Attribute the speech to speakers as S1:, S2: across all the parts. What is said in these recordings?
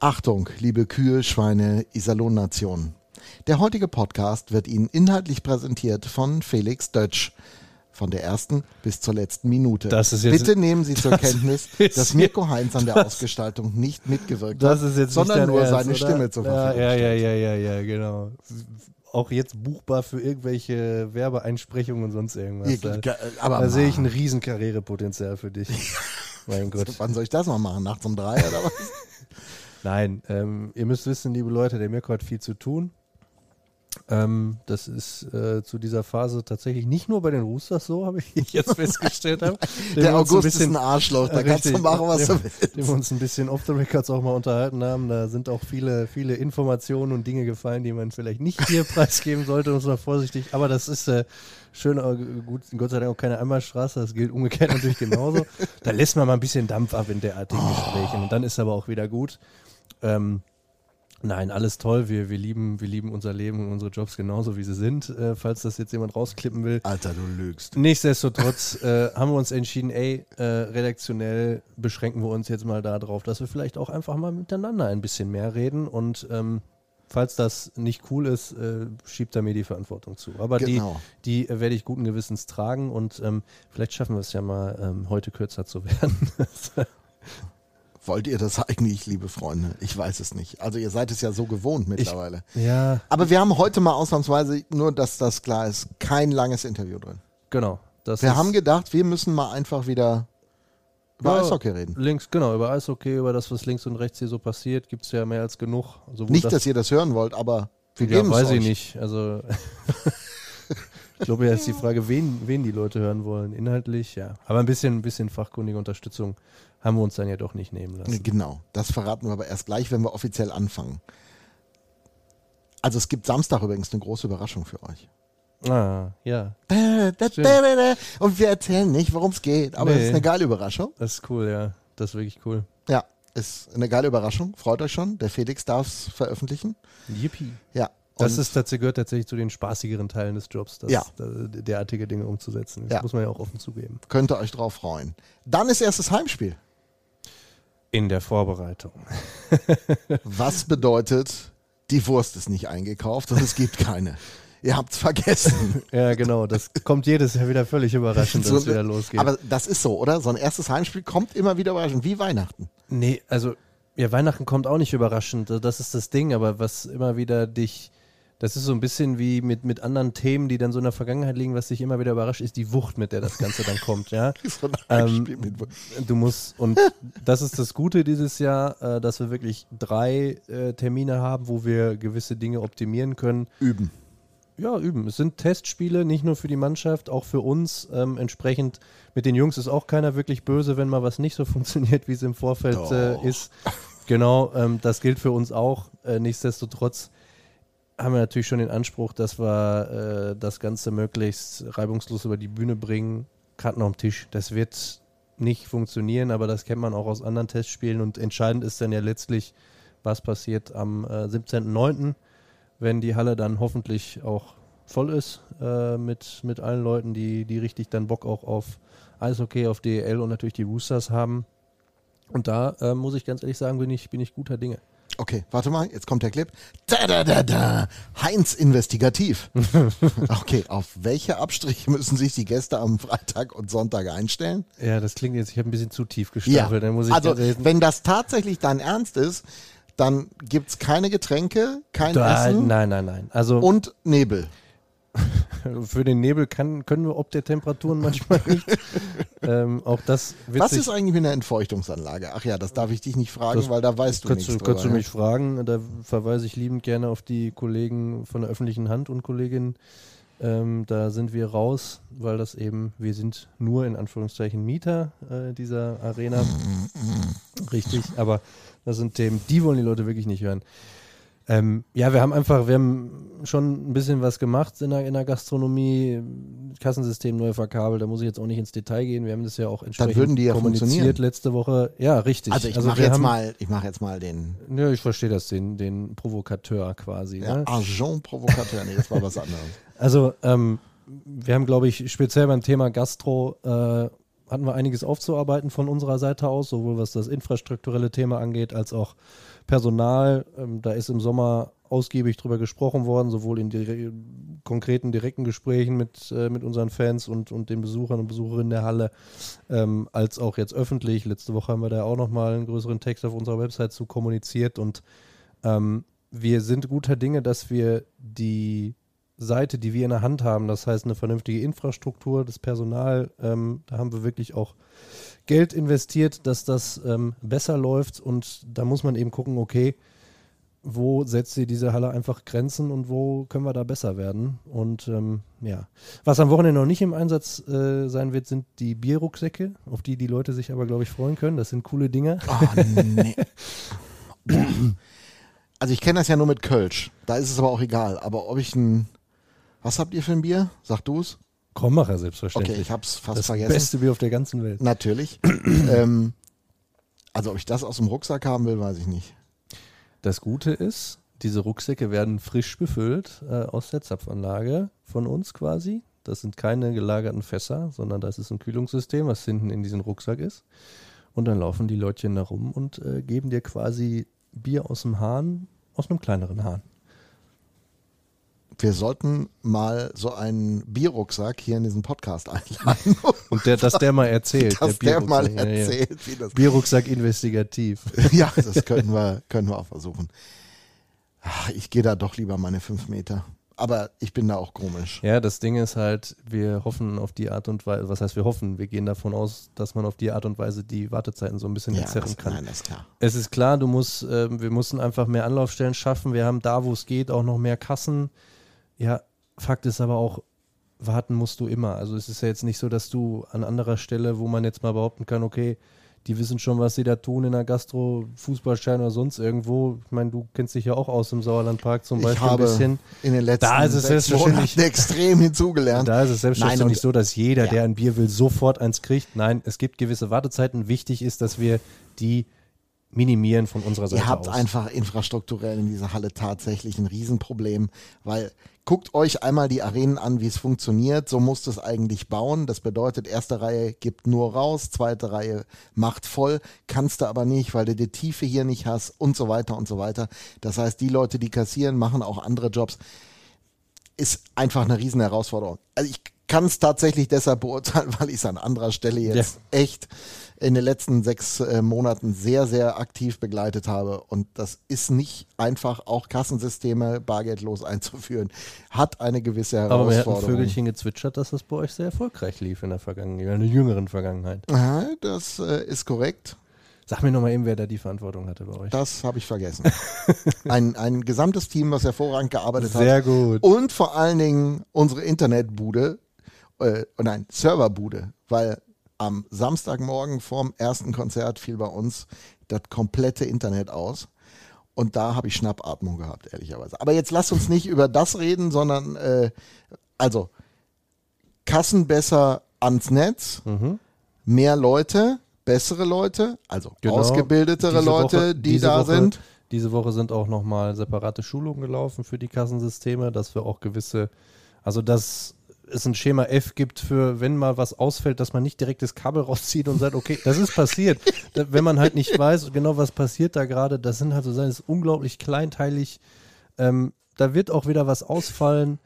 S1: Achtung, liebe Kühe, Schweine, Iserlohn-Nation. Der heutige Podcast wird Ihnen inhaltlich präsentiert von Felix Dötsch. Von der ersten bis zur letzten Minute.
S2: Das ist jetzt-
S1: Bitte nehmen Sie zur
S2: das
S1: Kenntnis, dass Mirko Heinz an der Ausgestaltung nicht mitgewirkt
S2: Das
S1: hat,
S2: ist jetzt
S1: sondern nur
S2: Ernst,
S1: seine
S2: oder?
S1: Stimme zur
S2: ja,
S1: Verfügung
S2: ja, ja,
S1: stellt.
S2: ja, ja, ja, genau. Auch jetzt buchbar für irgendwelche Werbeeinsprechungen und sonst irgendwas. Da,
S1: Ja,
S2: da sehe ich ein
S1: Mann.
S2: riesen Karrierepotenzial für dich. mein Gott.
S1: Wann soll ich das mal machen? Nachts um drei oder was?
S2: Nein, ähm, ihr müsst wissen, liebe Leute, der Mirko hat viel zu tun. Ähm, das ist äh, zu dieser Phase tatsächlich nicht nur bei den Roosters so, habe ich jetzt festgestellt. Habe. Dem
S1: Der
S2: uns ein
S1: August ist
S2: bisschen-
S1: ein Arschloch, da
S2: Äh,
S1: kannst du
S2: richtig.
S1: machen, was du
S2: dem,
S1: willst.
S2: dem wir uns ein bisschen off the records auch mal unterhalten haben. Da sind auch viele, viele Informationen und Dinge gefallen, die man vielleicht nicht hier preisgeben sollte, muss man vorsichtig. Aber das ist äh, schön, äh, gut, Gott sei Dank auch keine Einbahnstraße, das gilt umgekehrt natürlich genauso. Da lässt man mal ein bisschen Dampf ab in derartigen Gesprächen und dann ist aber auch wieder gut. Ähm, Nein, alles toll. Wir, wir, lieben, wir lieben unser Leben und unsere Jobs genauso, wie sie sind, äh, falls das jetzt jemand rausklippen will.
S1: Alter, du lügst.
S2: Nichtsdestotrotz äh, haben wir uns entschieden, ey, äh, redaktionell beschränken wir uns jetzt mal darauf, dass wir vielleicht auch einfach mal miteinander ein bisschen mehr reden und ähm, falls das nicht cool ist, äh, schiebt er mir die Verantwortung zu. Aber
S1: Genau.
S2: die, die äh, werde ich guten Gewissens tragen und ähm, vielleicht schaffen wir es ja mal, ähm, heute kürzer zu werden.
S1: Wollt ihr das eigentlich, liebe Freunde? Ich weiß es nicht. Also ihr seid es ja so gewohnt mittlerweile.
S2: ja,
S1: Aber wir haben heute mal ausnahmsweise, nur dass das klar ist, kein langes Interview drin.
S2: genau. Das
S1: Wir haben gedacht, wir müssen mal einfach wieder über
S2: Ja,
S1: Eishockey reden.
S2: Links, genau, über Eishockey, über das, was links und rechts hier so passiert, gibt es ja mehr als genug.
S1: Nicht,
S2: das-
S1: dass ihr das hören wollt, aber wir
S2: ja,
S1: geben es
S2: weiß
S1: euch.
S2: ich nicht. Also ich glaube, ja ist die Frage, wen, wen die Leute hören wollen. Inhaltlich, ja. Aber ein bisschen, ein bisschen fachkundige Unterstützung haben wir uns dann ja doch nicht nehmen lassen.
S1: Genau, das verraten wir aber erst gleich, wenn wir offiziell anfangen. Also es gibt Samstag übrigens eine große Überraschung für euch.
S2: Ah, ja.
S1: Und wir erzählen nicht, worum es geht, aber es
S2: Nee.
S1: ist eine geile Überraschung.
S2: Das ist cool, ja. Das ist wirklich cool.
S1: Ja, ist eine geile Überraschung. Freut euch schon. Der Felix darf es veröffentlichen.
S2: Yippie.
S1: Ja.
S2: Das ist tatsächlich, gehört tatsächlich zu den spaßigeren Teilen des Jobs, das,
S1: Ja.
S2: da- derartige Dinge umzusetzen. Das
S1: Ja.
S2: muss man ja auch offen zugeben.
S1: könnt ihr euch drauf freuen. Dann ist erstes Heimspiel.
S2: In der Vorbereitung.
S1: Was bedeutet, die Wurst ist nicht eingekauft und es gibt keine. Ihr habt's vergessen.
S2: Ja, genau. Das kommt jedes Jahr wieder völlig überraschend, dass es
S1: So-
S2: wieder losgeht.
S1: Aber das ist so, oder? So ein erstes Heimspiel kommt immer wieder überraschend, wie Weihnachten.
S2: Nee, also ja, Weihnachten kommt auch nicht überraschend, das ist das Ding, aber was immer wieder dich, das ist so ein bisschen wie mit, mit anderen Themen, die dann so in der Vergangenheit liegen, was dich immer wieder überrascht, ist die Wucht, mit der das Ganze dann kommt, ja.
S1: So ein
S2: Ähm. Du musst, und das ist das Gute dieses Jahr, äh, dass wir wirklich drei äh, Termine haben, wo wir gewisse Dinge optimieren können.
S1: Üben.
S2: Ja, üben. Es sind Testspiele, nicht nur für die Mannschaft, auch für uns. Ähm, entsprechend mit den Jungs ist auch keiner wirklich böse, wenn mal was nicht so funktioniert, wie es im Vorfeld äh, ist. Genau, ähm, das gilt für uns auch. Äh, nichtsdestotrotz haben wir natürlich schon den Anspruch, dass wir äh, das Ganze möglichst reibungslos über die Bühne bringen. Karten auf dem Tisch. Das wird nicht funktionieren, aber das kennt man auch aus anderen Testspielen. Und entscheidend ist dann ja letztlich, was passiert am äh, 17.09., wenn die Halle dann hoffentlich auch voll ist äh, mit, mit allen Leuten, die, die richtig dann Bock auch auf Eishockey, auf DEL und natürlich die Roosters haben. Und da äh, muss ich ganz ehrlich sagen, bin ich, bin ich guter Dinge.
S1: Okay, warte mal, jetzt kommt der Clip. Da, da, da, da. Heinz investigativ. Okay, auf welche Abstriche müssen sich die Gäste am Freitag und Sonntag einstellen?
S2: Ja, das klingt jetzt, ich habe ein bisschen zu tief muss ich
S1: also, wenn das tatsächlich dein Ernst ist, dann gibt's keine Getränke, kein
S2: da,
S1: Essen
S2: nein, nein, nein. Also
S1: und Nebel.
S2: für den Nebel kann, können wir ob der Temperaturen manchmal nicht. ähm, auch das
S1: Was ist eigentlich mit einer Entfeuchtungsanlage? Ach ja, das darf ich dich nicht fragen, weil da weißt du
S2: kannst
S1: nichts
S2: du, kannst du
S1: drüber,
S2: mich fragen. Da verweise ich liebend gerne auf die Kollegen von der öffentlichen Hand und Kolleginnen. Ähm, da sind wir raus, weil das eben, wir sind nur in Anführungszeichen Mieter äh, dieser Arena. Richtig, aber das sind Themen, die wollen die Leute wirklich nicht hören. Ähm, ja, wir haben einfach, wir haben schon ein bisschen was gemacht in der, in der Gastronomie, Kassensystem neu verkabelt, da muss ich jetzt auch nicht ins Detail gehen. Wir haben das ja auch entsprechend
S1: würden die ja
S2: kommuniziert letzte Woche. Ja, richtig.
S1: Also ich
S2: also
S1: mache jetzt
S2: haben,
S1: mal, ich mache jetzt mal den
S2: ja, ich verstehe das, den, den Provokateur quasi.
S1: ja,
S2: Ne?
S1: Agent Provokateur. Nee, das war was anderes.
S2: Also, ähm, wir haben, glaube ich, speziell beim Thema Gastro äh, hatten wir einiges aufzuarbeiten von unserer Seite aus, sowohl was das infrastrukturelle Thema angeht, als auch Personal. Ähm, da ist im Sommer ausgiebig drüber gesprochen worden, sowohl in dire konkreten, direkten Gesprächen mit, äh, mit unseren Fans und, und den Besuchern und Besucherinnen der Halle, ähm, als auch jetzt öffentlich. Letzte Woche haben wir da auch nochmal einen größeren Text auf unserer Website zu kommuniziert und ähm, wir sind guter Dinge, dass wir die Seite, die wir in der Hand haben, das heißt eine vernünftige Infrastruktur, das Personal, ähm, da haben wir wirklich auch Geld investiert, dass das ähm, besser läuft und da muss man eben gucken, okay, wo setzt sie diese Halle einfach Grenzen und wo können wir da besser werden? Und ähm, ja, was am Wochenende noch nicht im Einsatz äh, sein wird, sind die Bierrucksäcke, auf die die Leute sich aber, glaube ich, freuen können. Das sind coole Dinge. Oh, nee.
S1: also ich kenne das ja nur mit Kölsch. Da ist es aber auch egal. Aber ob ich ein, was habt ihr für ein Bier? Sag du es.
S2: Krommacher selbstverständlich.
S1: Okay, ich habe es fast
S2: das
S1: vergessen.
S2: Das beste Bier auf der ganzen Welt.
S1: Natürlich. ähm, also ob ich das aus dem Rucksack haben will, weiß ich nicht.
S2: Das Gute ist, diese Rucksäcke werden frisch befüllt äh, aus der Zapfanlage von uns quasi. Das sind keine gelagerten Fässer, sondern das ist ein Kühlungssystem, was hinten in diesem Rucksack ist. Und dann laufen die Leutchen da rum und äh, geben dir quasi Bier aus dem Hahn, aus einem kleineren Hahn.
S1: Wir sollten mal so einen Bierrucksack hier in diesen Podcast einladen.
S2: Und der, dass der mal erzählt.
S1: Dass der, der mal erzählt, ja,
S2: ja. wie das Bierrucksack investigativ.
S1: Ja, das können wir, können wir auch versuchen. Ich gehe da doch lieber meine fünf Meter. Aber ich bin da auch komisch.
S2: Ja, das Ding ist halt, wir hoffen auf die Art und Weise, was heißt wir hoffen? Wir gehen davon aus, dass man auf die Art und Weise die Wartezeiten so ein bisschen ja, entzerren kann. Nein, das ist klar. Es ist klar, du musst, äh, wir müssen einfach mehr Anlaufstellen schaffen. Wir haben da, wo es geht, auch noch mehr Kassen. Ja, Fakt ist aber auch, warten musst du immer. Also es ist ja jetzt nicht so, dass du an anderer Stelle, wo man jetzt mal behaupten kann, okay, die wissen schon, was sie da tun in der Gastro, Fußballstein oder sonst irgendwo. Ich meine, du kennst dich ja auch aus im Sauerlandpark zum Beispiel ein bisschen.
S1: In den letzten
S2: da ist es selbstverständlich
S1: extrem hinzugelernt.
S2: Da ist es selbstverständlich Nein, so, dass jeder, ja. der ein Bier will, sofort eins kriegt. Nein, es gibt gewisse Wartezeiten. Wichtig ist, dass wir die minimieren von unserer Seite
S1: Ihr habt
S2: aus.
S1: einfach infrastrukturell in dieser Halle tatsächlich ein Riesenproblem, weil guckt euch einmal die Arenen an, wie es funktioniert. So musst du es eigentlich bauen. Das bedeutet, erste Reihe gibt nur raus, zweite Reihe macht voll, kannst du aber nicht, weil du die Tiefe hier nicht hast und so weiter und so weiter. Das heißt, die Leute, die kassieren, machen auch andere Jobs. Ist einfach eine riesen Herausforderung. Also ich kann es tatsächlich deshalb beurteilen, weil ich es an anderer Stelle jetzt ja. echt in den letzten sechs äh, Monaten sehr, sehr aktiv begleitet habe. Und das ist nicht einfach, auch Kassensysteme bargeldlos einzuführen. Hat eine gewisse Herausforderung. Aber wir hatten
S2: Vögelchen gezwitschert, dass das bei euch sehr erfolgreich lief in der Vergangenheit, in der jüngeren Vergangenheit.
S1: Ja, das äh, ist korrekt.
S2: Sag mir nochmal eben, wer da die Verantwortung hatte bei euch.
S1: Das habe ich vergessen. ein, ein gesamtes Team, was hervorragend gearbeitet
S2: Sehr
S1: hat.
S2: Sehr gut.
S1: Und vor allen Dingen unsere Internetbude, äh, nein, Serverbude, weil am Samstagmorgen vorm ersten Konzert fiel bei uns das komplette Internet aus. Und da habe ich Schnappatmung gehabt, ehrlicherweise. Aber jetzt lasst uns nicht über das reden, sondern äh, also Kassen besser ans Netz, mhm. mehr Leute, bessere Leute, also genau. ausgebildetere diese Leute, Woche, die da
S2: Woche,
S1: sind.
S2: Diese Woche sind auch nochmal separate Schulungen gelaufen für die Kassensysteme, dass wir auch gewisse, also das es ein Schema F gibt für, wenn mal was ausfällt, dass man nicht direkt das Kabel rauszieht und sagt, okay, das ist passiert. wenn man halt nicht weiß, genau was passiert da gerade, das sind halt so Sachen, das ist unglaublich kleinteilig. Ähm, da wird auch wieder was ausfallen.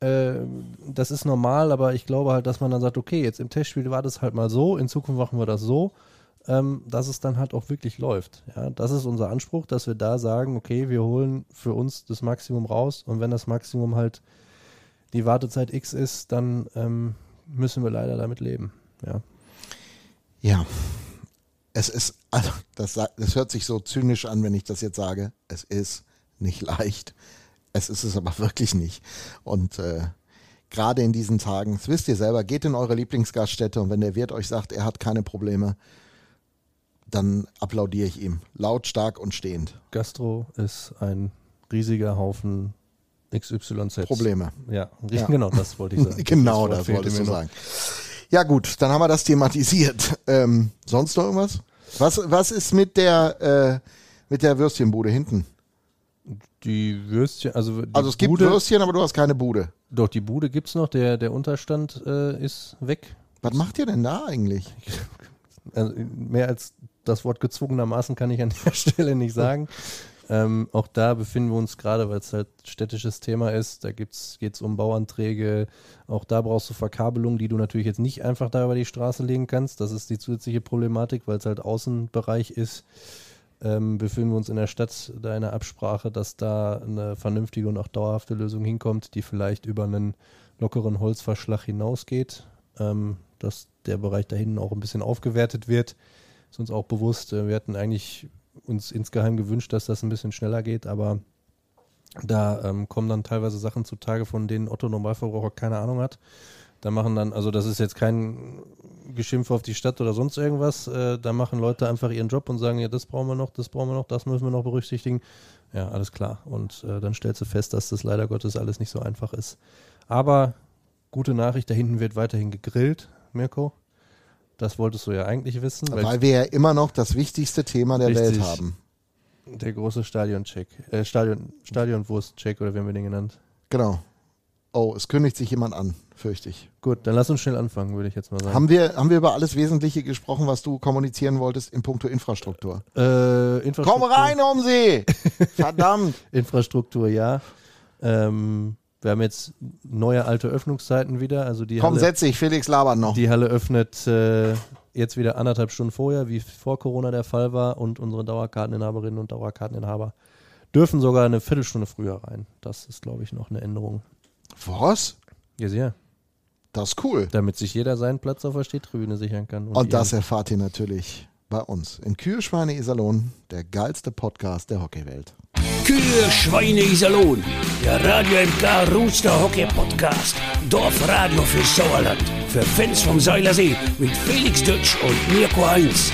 S2: Äh, das ist normal, aber ich glaube halt, dass man dann sagt, okay, jetzt im Testspiel war das halt mal so, in Zukunft machen wir das so. Ähm, dass es dann halt auch wirklich läuft. Ja, das ist unser Anspruch, dass wir da sagen, okay, wir holen für uns das Maximum raus und wenn das Maximum halt die Wartezeit X ist, dann ähm, müssen wir leider damit leben. Ja.
S1: Ja. Es ist, also das, das hört sich so zynisch an, wenn ich das jetzt sage. Es ist nicht leicht. Es ist es aber wirklich nicht. Und äh, gerade in diesen Tagen, das wisst ihr selber, geht in eure Lieblingsgaststätte und wenn der Wirt euch sagt, er hat keine Probleme, dann applaudiere ich ihm. Lautstark und stehend.
S2: Gastro ist ein riesiger Haufen XYZ.
S1: Probleme.
S2: Ja, ja. genau, das wollte ich sagen.
S1: genau, das, das wolltest du sagen. Ja gut, dann haben wir das thematisiert. Ähm, sonst noch irgendwas? Was, was ist mit der, äh, mit der Würstchenbude hinten?
S2: Die Würstchen, also
S1: Also es gibt Bude, Würstchen, aber du hast keine Bude.
S2: Doch, die Bude gibt es noch, der, der Unterstand äh, ist weg.
S1: Was macht ihr denn da eigentlich?
S2: Also mehr als das Wort gezwungenermaßen kann ich an der Stelle nicht sagen. Ähm, auch da befinden wir uns gerade, weil es halt städtisches Thema ist. Da geht es um Bauanträge. Auch da brauchst du Verkabelung, die du natürlich jetzt nicht einfach da über die Straße legen kannst. Das ist die zusätzliche Problematik, weil es halt Außenbereich ist. Ähm, befinden wir uns in der Stadt da in der Absprache, dass da eine vernünftige und auch dauerhafte Lösung hinkommt, die vielleicht über einen lockeren Holzverschlag hinausgeht. Ähm, dass der Bereich da hinten auch ein bisschen aufgewertet wird. Ist uns auch bewusst. Äh, wir hatten eigentlich uns insgeheim gewünscht, dass das ein bisschen schneller geht, aber da ähm, kommen dann teilweise Sachen zutage, von denen Otto Normalverbraucher keine Ahnung hat. Da machen dann, also das ist jetzt kein Geschimpf auf die Stadt oder sonst irgendwas, äh, da machen Leute einfach ihren Job und sagen, ja, das brauchen wir noch, das brauchen wir noch, das müssen wir noch berücksichtigen. Ja, alles klar. Und äh, dann stellst du fest, dass das leider Gottes alles nicht so einfach ist. Aber gute Nachricht, da hinten wird weiterhin gegrillt, Mirko. Das wolltest du ja eigentlich wissen.
S1: Weil wir ja immer noch das wichtigste Thema der. Welt haben.
S2: Der große Stadion-Check. Äh, Stadion, Stadionwurst-Check oder wie haben wir den genannt?
S1: Genau. Oh, es kündigt sich jemand an, fürchte ich.
S2: Gut, dann lass uns schnell anfangen, würde ich jetzt mal sagen.
S1: Haben wir, haben wir über alles Wesentliche gesprochen, was du kommunizieren wolltest in puncto Infrastruktur?
S2: äh,
S1: Komm
S2: Infrastruktur.
S1: rein um sie! Verdammt!
S2: Infrastruktur, ja. Ähm, wir haben jetzt neue alte Öffnungszeiten wieder. Also die
S1: Komm,
S2: Halle,
S1: setz dich, Felix labert noch.
S2: die Halle öffnet äh, jetzt wieder anderthalb Stunden vorher, wie vor Corona der Fall war. Und unsere Dauerkarteninhaberinnen und Dauerkarteninhaber dürfen sogar eine Viertelstunde früher rein. Das ist, glaube ich, noch eine Änderung.
S1: Was?
S2: Ja, sehr.
S1: Das ist cool.
S2: Damit sich jeder seinen Platz auf der Stehtribüne sichern kann.
S1: Und das
S2: ihren-
S1: erfahrt ihr natürlich bei uns in Kühlschweine Iserlohn, der geilste Podcast der Hockeywelt.
S3: Kühe, Schweine, Iserlohn. Der Radio MK Rooster Hockey Podcast. Dorfradio für Sauerland. Für Fans vom Seilersee mit Felix Dutsch und Mirko Heinz.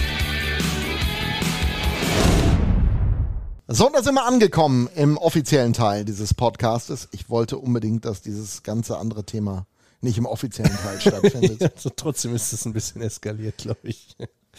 S1: So, da sind wir angekommen im offiziellen Teil dieses Podcastes. Ich wollte unbedingt, dass dieses ganze andere Thema nicht im offiziellen Teil stattfindet.
S2: also trotzdem ist es ein bisschen eskaliert, glaube ich.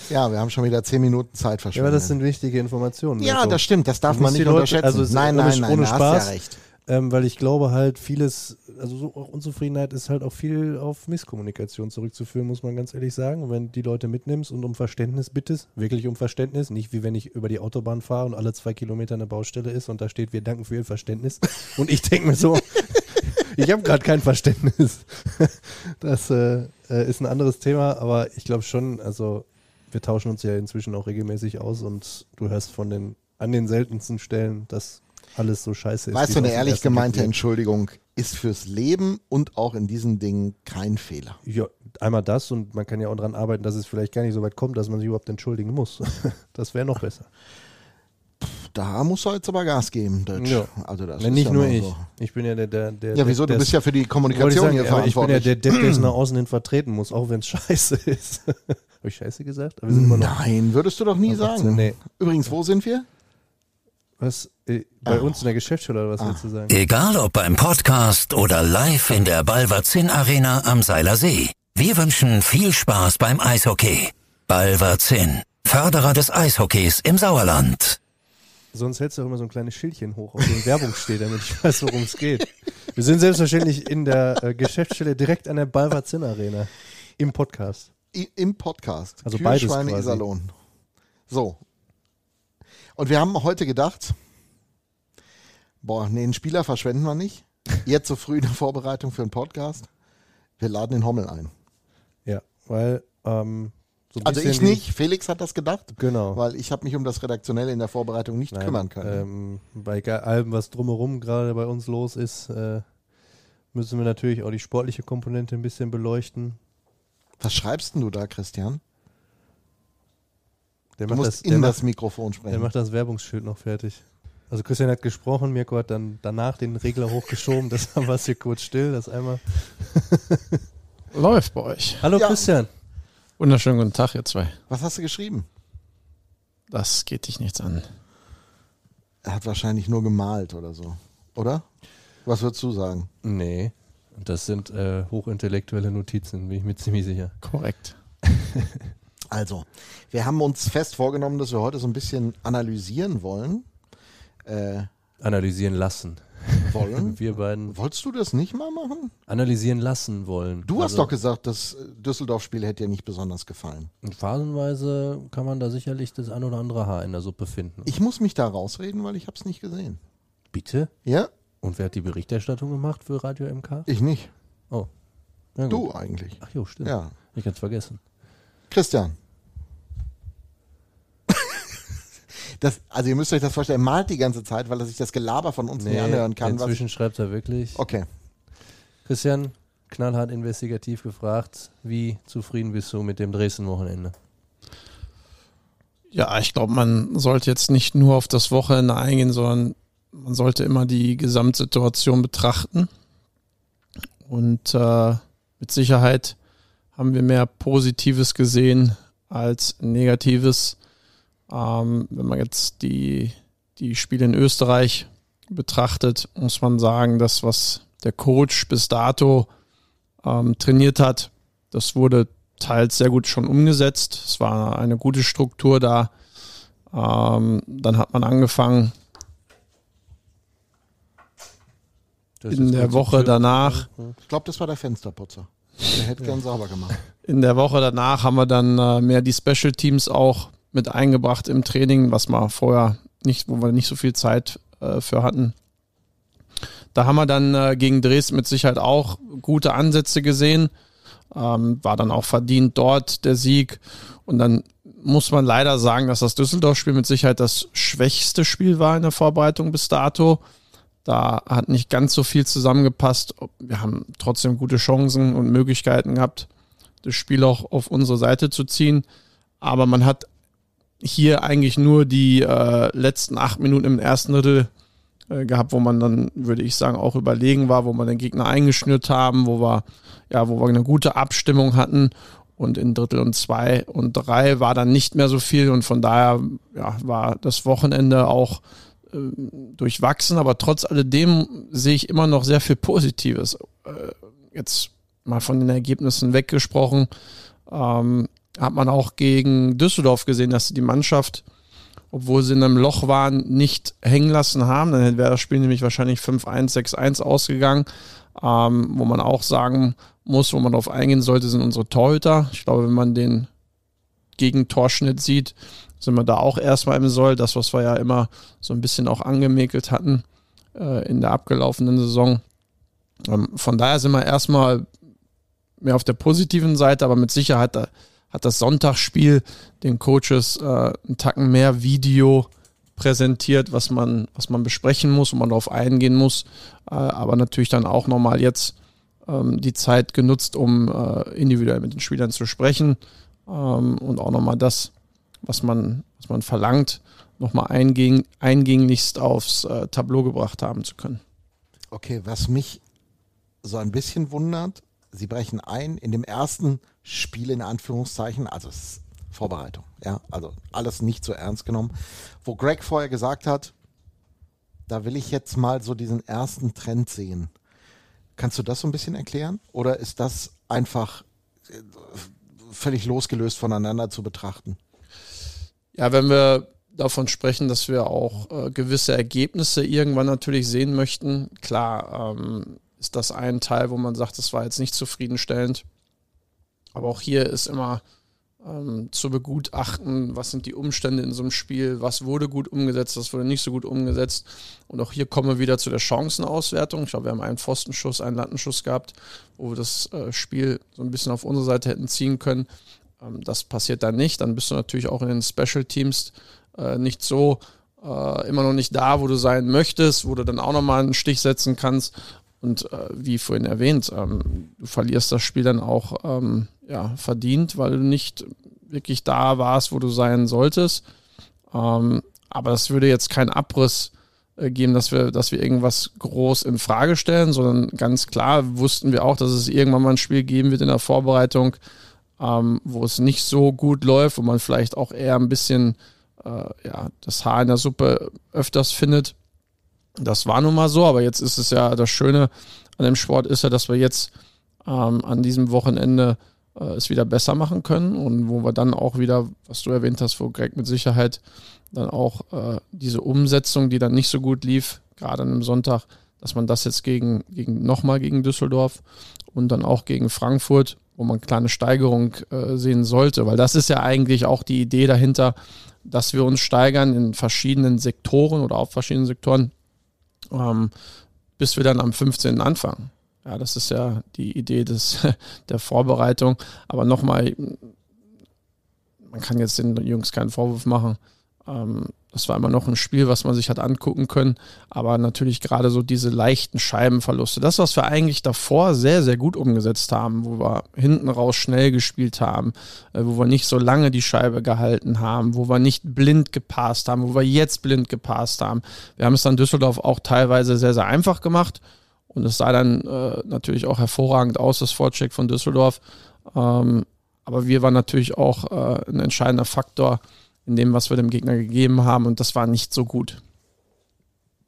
S1: Ja, wir haben schon wieder zehn Minuten Zeit
S2: Ja,
S1: verschwendet.
S2: aber das sind wichtige Informationen.
S1: ja,
S2: Mirko.
S1: das stimmt, das darf man nicht
S2: Leute-
S1: unterschätzen.
S2: also
S1: nein, nein, nein,
S2: ohne
S1: hast
S2: Spaß.
S1: ja recht.
S2: Ähm, weil ich glaube halt vieles, also so auch Unzufriedenheit ist halt auch viel auf Misskommunikation zurückzuführen, muss man ganz ehrlich sagen. Und wenn die Leute mitnimmst und um Verständnis bittest, wirklich um Verständnis, nicht wie wenn ich über die Autobahn fahre und alle zwei Kilometer eine Baustelle ist und da steht, wir danken für Ihr Verständnis. Und ich denke mir so, ich habe gerade kein Verständnis. Das äh, äh, ist ein anderes Thema, aber ich glaube schon, also wir tauschen uns ja inzwischen auch regelmäßig aus und du hörst von den an den seltensten Stellen, dass alles so scheiße ist.
S1: Weißt du, eine ehrlich gemeinte
S2: wirkt.
S1: Entschuldigung ist fürs Leben und auch in diesen Dingen kein Fehler.
S2: Ja, einmal das und man kann ja auch daran arbeiten, dass es vielleicht gar nicht so weit kommt, dass man sich überhaupt entschuldigen muss. Das wäre noch besser.
S1: Da musst du jetzt aber Gas geben, Deutsch.
S2: Ja.
S1: Also das ist
S2: nicht
S1: ja
S2: nur ich.
S1: So.
S2: Ich bin ja der, der, der
S1: Ja, wieso? Du
S2: der
S1: bist ja für die Kommunikation
S2: sagen,
S1: hier
S2: aber ich bin ja
S1: verantwortlich.
S2: der Depp, der es nach außen hin vertreten muss, auch wenn es scheiße ist. Habe ich scheiße gesagt? Aber wir sind immer noch.
S1: Nein, würdest du doch nie
S2: Aber
S1: sagen.
S2: nee.
S1: Übrigens, wo sind wir?
S2: Was? Äh, bei
S1: Ah.
S2: uns in der Geschäftsstelle oder was willst du sagen?
S4: Egal ob beim Podcast oder live in der Balverzin Arena am Seilersee. Wir wünschen viel Spaß beim Eishockey. Balverzin, Förderer des Eishockeys im Sauerland.
S2: Sonst hältst du auch immer so ein kleines Schildchen hoch, auf dem Werbung steht, damit ich weiß, worum es geht. Wir sind selbstverständlich in der äh, Geschäftsstelle direkt an der Balverzin Arena. Im Podcast.
S1: I Im Podcast.
S2: Also beides
S1: Kühlschweine
S2: quasi.
S1: Iserlohn. So. Und wir haben heute gedacht, boah, nee, einen Spieler verschwenden wir nicht. Jetzt so früh in der Vorbereitung für einen Podcast. Wir laden den Hommel ein.
S2: Ja, weil ähm, so ein
S1: Also ich nicht, Felix hat das gedacht,
S2: Genau.
S1: weil ich habe mich um das Redaktionelle in der Vorbereitung nicht
S2: Nein,
S1: kümmern können.
S2: Ähm, bei allem, was drumherum gerade bei uns los ist, äh, müssen wir natürlich auch die sportliche Komponente ein bisschen beleuchten.
S1: Was schreibst denn du da, Christian?
S2: Der
S1: Du
S2: macht,
S1: musst
S2: das, der,
S1: in
S2: macht,
S1: das Mikrofon
S2: der
S1: sprechen.
S2: macht das Werbungsschild noch fertig. Also Christian hat gesprochen, Mirko hat dann danach den Regler hochgeschoben, das war es hier kurz still, das einmal.
S5: Läuft bei euch.
S2: Hallo
S1: Ja.
S2: Christian.
S5: Wunderschönen guten Tag, ihr zwei.
S1: Was hast du geschrieben?
S5: Das geht dich nichts an.
S1: Er hat wahrscheinlich nur gemalt oder so. Oder? Was würdest du sagen?
S2: Nee, das sind äh, hochintellektuelle Notizen, bin ich mir ziemlich sicher.
S5: Korrekt.
S1: Also, wir haben uns fest vorgenommen, dass wir heute so ein bisschen analysieren wollen. Äh,
S2: Analysieren lassen.
S1: Wollen?
S2: wir beiden
S1: Wolltest du das nicht mal machen?
S2: analysieren lassen wollen.
S1: Du hast
S2: Also,
S1: doch gesagt, das Düsseldorf-Spiel hätte dir nicht besonders gefallen.
S2: Phasenweise kann man da sicherlich das ein oder andere Haar in der Suppe finden.
S1: Ich muss mich da rausreden, weil ich habe es nicht gesehen.
S2: Bitte?
S1: Ja,
S2: Und wer hat die Berichterstattung gemacht für Radio MK?
S1: ich nicht.
S2: Oh.
S1: Du eigentlich.
S2: Ach jo, stimmt.
S1: Ja.
S2: Ich ganz vergessen.
S1: Christian. Das, also ihr müsst euch das vorstellen, er malt die ganze Zeit, weil er sich das Gelaber von uns nicht anhören kann. Was,
S2: inzwischen schreibt er wirklich.
S1: okay.
S2: Christian, knallhart investigativ gefragt, wie zufrieden bist du mit dem Dresden-Wochenende?
S5: Ja, ich glaube, man sollte jetzt nicht nur auf das Wochenende eingehen, sondern man sollte immer die Gesamtsituation betrachten. Und äh, mit Sicherheit haben wir mehr Positives gesehen als Negatives. Ähm, wenn man jetzt die, die Spiele in Österreich betrachtet, muss man sagen, das, was der Coach bis dato ähm, trainiert hat, das wurde teils sehr gut schon umgesetzt. Es war eine gute Struktur da. Ähm, dann hat man angefangen,
S2: Das
S5: in der Woche
S2: schön.
S5: danach
S1: Ich glaube, das war der Fensterputzer. Der hätte gern sauber gemacht.
S5: In der Woche danach haben wir dann äh, mehr die Special Teams auch mit eingebracht im Training, was wir vorher nicht, wo wir nicht so viel Zeit äh, für hatten. Da haben wir dann äh, gegen Dresden mit Sicherheit auch gute Ansätze gesehen. Ähm, war dann auch verdient dort der Sieg. Und dann muss man leider sagen, dass das Düsseldorf-Spiel mit Sicherheit das schwächste Spiel war in der Vorbereitung bis dato. Da hat nicht ganz so viel zusammengepasst. Wir haben trotzdem gute Chancen und Möglichkeiten gehabt, das Spiel auch auf unsere Seite zu ziehen. Aber man hat hier eigentlich nur die äh, letzten acht Minuten im ersten Drittel äh, gehabt, wo man dann, würde ich sagen, auch überlegen war, wo wir den Gegner eingeschnürt haben, wo wir, ja, wo wir eine gute Abstimmung hatten. Und in Drittel und zwei und drei war dann nicht mehr so viel. Und von daher ja, war das Wochenende auch äh, durchwachsen. Aber trotz alledem sehe ich immer noch sehr viel Positives. Äh, jetzt mal von den Ergebnissen weggesprochen, ähm, hat man auch gegen Düsseldorf gesehen, dass die Mannschaft, obwohl sie in einem Loch waren, nicht hängen lassen haben. Dann wäre das Spiel nämlich wahrscheinlich 5-1, 6-1 ausgegangen. Ähm, wo man auch sagen muss, wo man darauf eingehen sollte, sind unsere Torhüter. Ich glaube, wenn man den Gegentorschnitt sieht, sind wir da auch erstmal im Soll. Das, was wir ja immer so ein bisschen auch angemäkelt hatten äh, in der abgelaufenen Saison. Ähm, von daher sind wir erstmal mehr auf der positiven Seite, aber mit Sicherheit da, hat das Sonntagsspiel den Coaches äh, einen Tacken mehr Video präsentiert, was man, was man besprechen muss und man darauf eingehen muss, äh, aber natürlich dann auch nochmal jetzt ähm, die Zeit genutzt, um äh, individuell mit den Spielern zu sprechen ähm, und auch nochmal das, was man, was man verlangt, nochmal eingäng, eingänglichst aufs äh, Tableau gebracht haben zu können.
S1: Okay, was mich so ein bisschen wundert, sie brechen ein in dem ersten Spiel in Anführungszeichen, also Vorbereitung, ja, also alles nicht so ernst genommen, wo Greg vorher gesagt hat, da will ich jetzt mal so diesen ersten Trend sehen. Kannst du das so ein bisschen erklären? Oder ist das einfach äh, völlig losgelöst voneinander zu betrachten?
S5: Ja, wenn wir davon sprechen, dass wir auch äh, gewisse Ergebnisse irgendwann natürlich sehen möchten, klar ähm, ist das ein Teil, wo man sagt, das war jetzt nicht zufriedenstellend. Aber auch hier ist immer ähm, zu begutachten, was sind die Umstände in so einem Spiel, was wurde gut umgesetzt, was wurde nicht so gut umgesetzt. Und auch hier kommen wir wieder zu der Chancenauswertung. Ich glaube, wir haben einen Pfostenschuss, einen Lattenschuss gehabt, wo wir das äh, Spiel so ein bisschen auf unsere Seite hätten ziehen können. Ähm, das passiert dann nicht. Dann bist du natürlich auch in den Special Teams äh, nicht so äh, immer noch nicht da, wo du sein möchtest, wo du dann auch nochmal einen Stich setzen kannst. Und äh, wie vorhin erwähnt, ähm, du verlierst das Spiel dann auch ähm, ja, verdient, weil du nicht wirklich da warst, wo du sein solltest. Ähm, aber das würde jetzt keinen Abriss äh, geben, dass wir, dass wir irgendwas groß in Frage stellen, sondern ganz klar wussten wir auch, dass es irgendwann mal ein Spiel geben wird in der Vorbereitung, ähm, wo es nicht so gut läuft, wo man vielleicht auch eher ein bisschen äh, ja, das Haar in der Suppe öfters findet. Das war nun mal so, aber jetzt ist es ja das Schöne an dem Sport ist ja, dass wir jetzt ähm, an diesem Wochenende äh, es wieder besser machen können und wo wir dann auch wieder, was du erwähnt hast, wo Greg mit Sicherheit dann auch äh, diese Umsetzung, die dann nicht so gut lief, gerade an einem Sonntag, dass man das jetzt gegen, gegen nochmal gegen Düsseldorf und dann auch gegen Frankfurt, wo man eine kleine Steigerung äh, sehen sollte, weil das ist ja eigentlich auch die Idee dahinter, dass wir uns steigern in verschiedenen Sektoren oder auf verschiedenen Sektoren, ähm, bis wir dann am 15. anfangen. Ja, das ist ja die Idee des, der Vorbereitung. Aber nochmal, man kann jetzt den Jungs keinen Vorwurf machen. Ähm, das war immer noch ein Spiel, was man sich hat angucken können. Aber natürlich gerade so diese leichten Scheibenverluste. Das, was wir eigentlich davor sehr, sehr gut umgesetzt haben, wo wir hinten raus schnell gespielt haben, äh, wo wir nicht so lange die Scheibe gehalten haben, wo wir nicht blind gepasst haben, wo wir jetzt blind gepasst haben. Wir haben es dann Düsseldorf auch teilweise sehr, sehr einfach gemacht. Und es sah dann äh, natürlich auch hervorragend aus, das Vorcheck von Düsseldorf. Ähm, aber wir waren natürlich auch äh, ein entscheidender Faktor in dem, was wir dem Gegner gegeben haben. Und das war nicht so gut.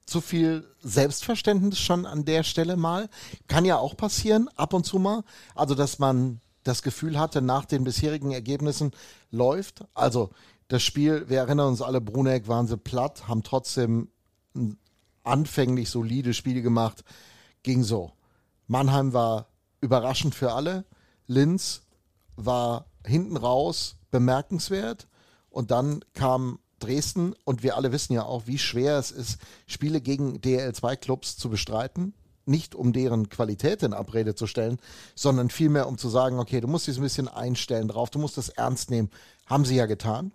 S1: Zu viel Selbstverständnis schon an der Stelle mal. Kann ja auch passieren, ab und zu mal. Also, dass man das Gefühl hatte, nach den bisherigen Ergebnissen läuft. Also, das Spiel, wir erinnern uns alle, Bruneck waren sie platt, haben trotzdem ein anfänglich solide Spiel gemacht ging so. Mannheim war überraschend für alle. Linz war hinten raus bemerkenswert. Und dann kam Dresden und wir alle wissen ja auch, wie schwer es ist, Spiele gegen DL2-Clubs zu bestreiten. Nicht um deren Qualität in Abrede zu stellen, sondern vielmehr um zu sagen, okay, du musst dich ein bisschen einstellen drauf, du musst das ernst nehmen. Haben sie ja getan,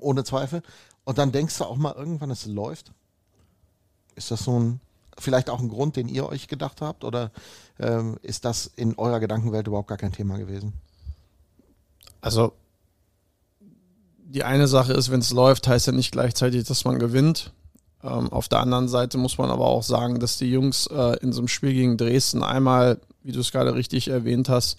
S1: ohne Zweifel. Und dann denkst du auch mal irgendwann, es läuft. Ist das so ein vielleicht auch ein Grund, den ihr euch gedacht habt? Oder ähm, ist das in eurer Gedankenwelt überhaupt gar kein Thema gewesen?
S5: Also, die eine Sache ist, wenn es läuft, heißt ja nicht gleichzeitig, dass man gewinnt. Ähm, auf der anderen Seite muss man aber auch sagen, dass die Jungs äh, in so einem Spiel gegen Dresden einmal, wie du es gerade richtig erwähnt hast,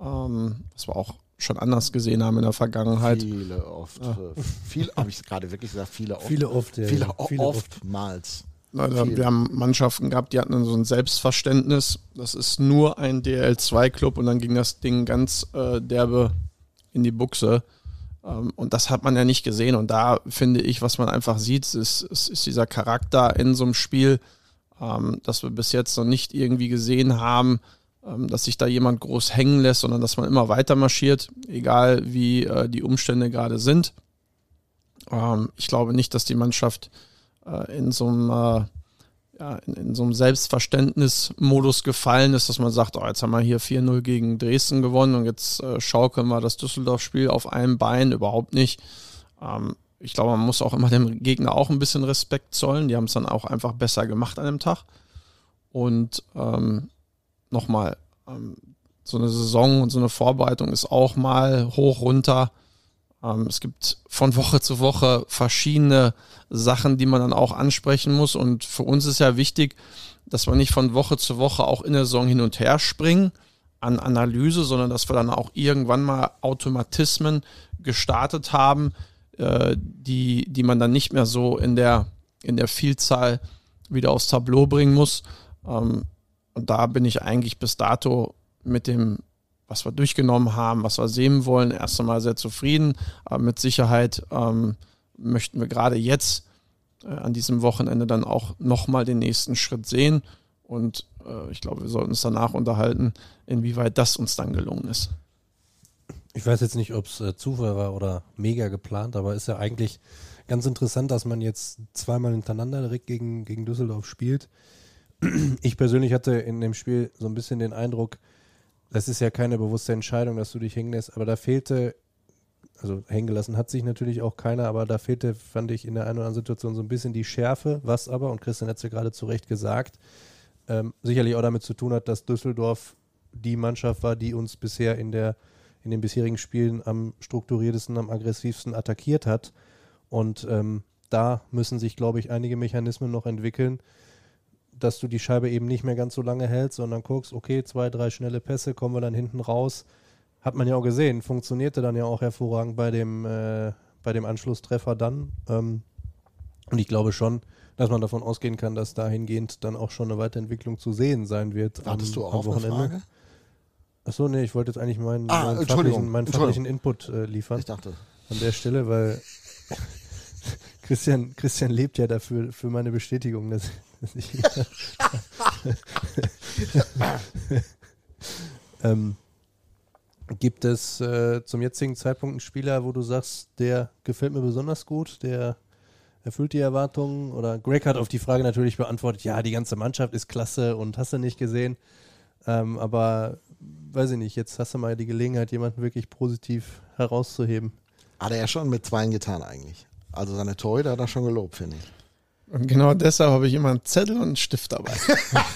S5: ähm, was wir auch schon anders gesehen haben in der Vergangenheit.
S1: Viele oft. Ja. Äh, viel, habe ich gerade wirklich gesagt, viele
S2: oft. Viele oft,
S1: ja. Viele, viele oftmals.
S5: Also wir haben Mannschaften gehabt, die hatten so ein Selbstverständnis. Das ist nur ein DL2-Club und dann ging das Ding ganz äh, derbe in die Buchse. Ähm, und das hat man ja nicht gesehen. Und da finde ich, was man einfach sieht, ist, ist, ist dieser Charakter in so einem Spiel, ähm, dass wir bis jetzt noch nicht irgendwie gesehen haben, ähm, dass sich da jemand groß hängen lässt, sondern dass man immer weiter marschiert, egal wie äh, die Umstände gerade sind. Ähm, ich glaube nicht, dass die Mannschaft äh, in so einem äh, ja, in, in, so einem Selbstverständnismodus gefallen ist, dass man sagt, oh, jetzt haben wir hier 4-0 gegen Dresden gewonnen und jetzt äh, schaukeln wir das Düsseldorf-Spiel auf einem Bein, überhaupt nicht. Ähm, ich glaube, man muss auch immer dem Gegner auch ein bisschen Respekt zollen. Die haben es dann auch einfach besser gemacht an dem Tag. Und ähm, nochmal, ähm, so eine Saison und so eine Vorbereitung ist auch mal hoch runter. Ähm, es gibt von Woche zu Woche verschiedene Sachen, die man dann auch ansprechen muss. Und für uns ist ja wichtig, dass wir nicht von Woche zu Woche auch in der Saison hin und her springen an Analyse, sondern dass wir dann auch irgendwann mal Automatismen gestartet haben, äh, die, die man dann nicht mehr so in der, in der Vielzahl wieder aufs Tableau bringen muss. Ähm, und da bin ich eigentlich bis dato mit dem was wir durchgenommen haben, was wir sehen wollen, erst einmal sehr zufrieden. Aber mit Sicherheit ähm, möchten wir gerade jetzt äh, an diesem Wochenende dann auch nochmal den nächsten Schritt sehen. Und äh, ich glaube, wir sollten uns danach unterhalten, inwieweit das uns dann gelungen ist.
S2: Ich weiß jetzt nicht, ob es äh, Zufall war oder mega geplant, aber ist ja eigentlich ganz interessant, dass man jetzt zweimal hintereinander direkt gegen, gegen Düsseldorf spielt. Ich persönlich hatte in dem Spiel so ein bisschen den Eindruck, das ist ja keine bewusste Entscheidung, dass du dich hängen lässt, aber da fehlte, also hängen gelassen hat sich natürlich auch keiner, aber da fehlte, fand ich in der einen oder anderen Situation so ein bisschen die Schärfe, was aber, und Christian hat es ja gerade zu Recht gesagt, ähm, sicherlich auch damit zu tun hat, dass Düsseldorf die Mannschaft war, die uns bisher in, der, in den bisherigen Spielen am strukturiertesten, am aggressivsten attackiert hat. Und ähm, da müssen sich, glaube ich, einige Mechanismen noch entwickeln, dass du die Scheibe eben nicht mehr ganz so lange hältst, sondern guckst, okay, zwei, drei schnelle Pässe, kommen wir dann hinten raus. Hat man ja auch gesehen, funktionierte dann ja auch hervorragend bei dem, äh, bei dem Anschlusstreffer dann. Ähm, und ich glaube schon, dass man davon ausgehen kann, dass dahingehend dann auch schon eine Weiterentwicklung zu sehen sein wird.
S1: Wartest am, du auch am Wochenende. Eine Frage?
S2: Achso, nee, ich wollte jetzt eigentlich meinen, ah, meinen, fachlichen, meinen fachlichen, Input äh, liefern.
S1: Ich dachte.
S2: An der Stelle, weil Christian, Christian lebt ja dafür für meine Bestätigung, dass. ähm, gibt es äh, zum jetzigen Zeitpunkt einen Spieler, wo du sagst, der gefällt mir besonders gut, der erfüllt die Erwartungen? Oder Greg hat auf die Frage natürlich beantwortet, ja, die ganze Mannschaft ist klasse und hast du nicht gesehen. Ähm, aber weiß ich nicht, jetzt hast du mal die Gelegenheit, jemanden wirklich positiv herauszuheben.
S1: Hat er ja schon mit zweien getan eigentlich. Also seine Torhüter hat er schon gelobt, finde ich.
S5: Und genau deshalb habe ich immer einen Zettel und einen Stift dabei.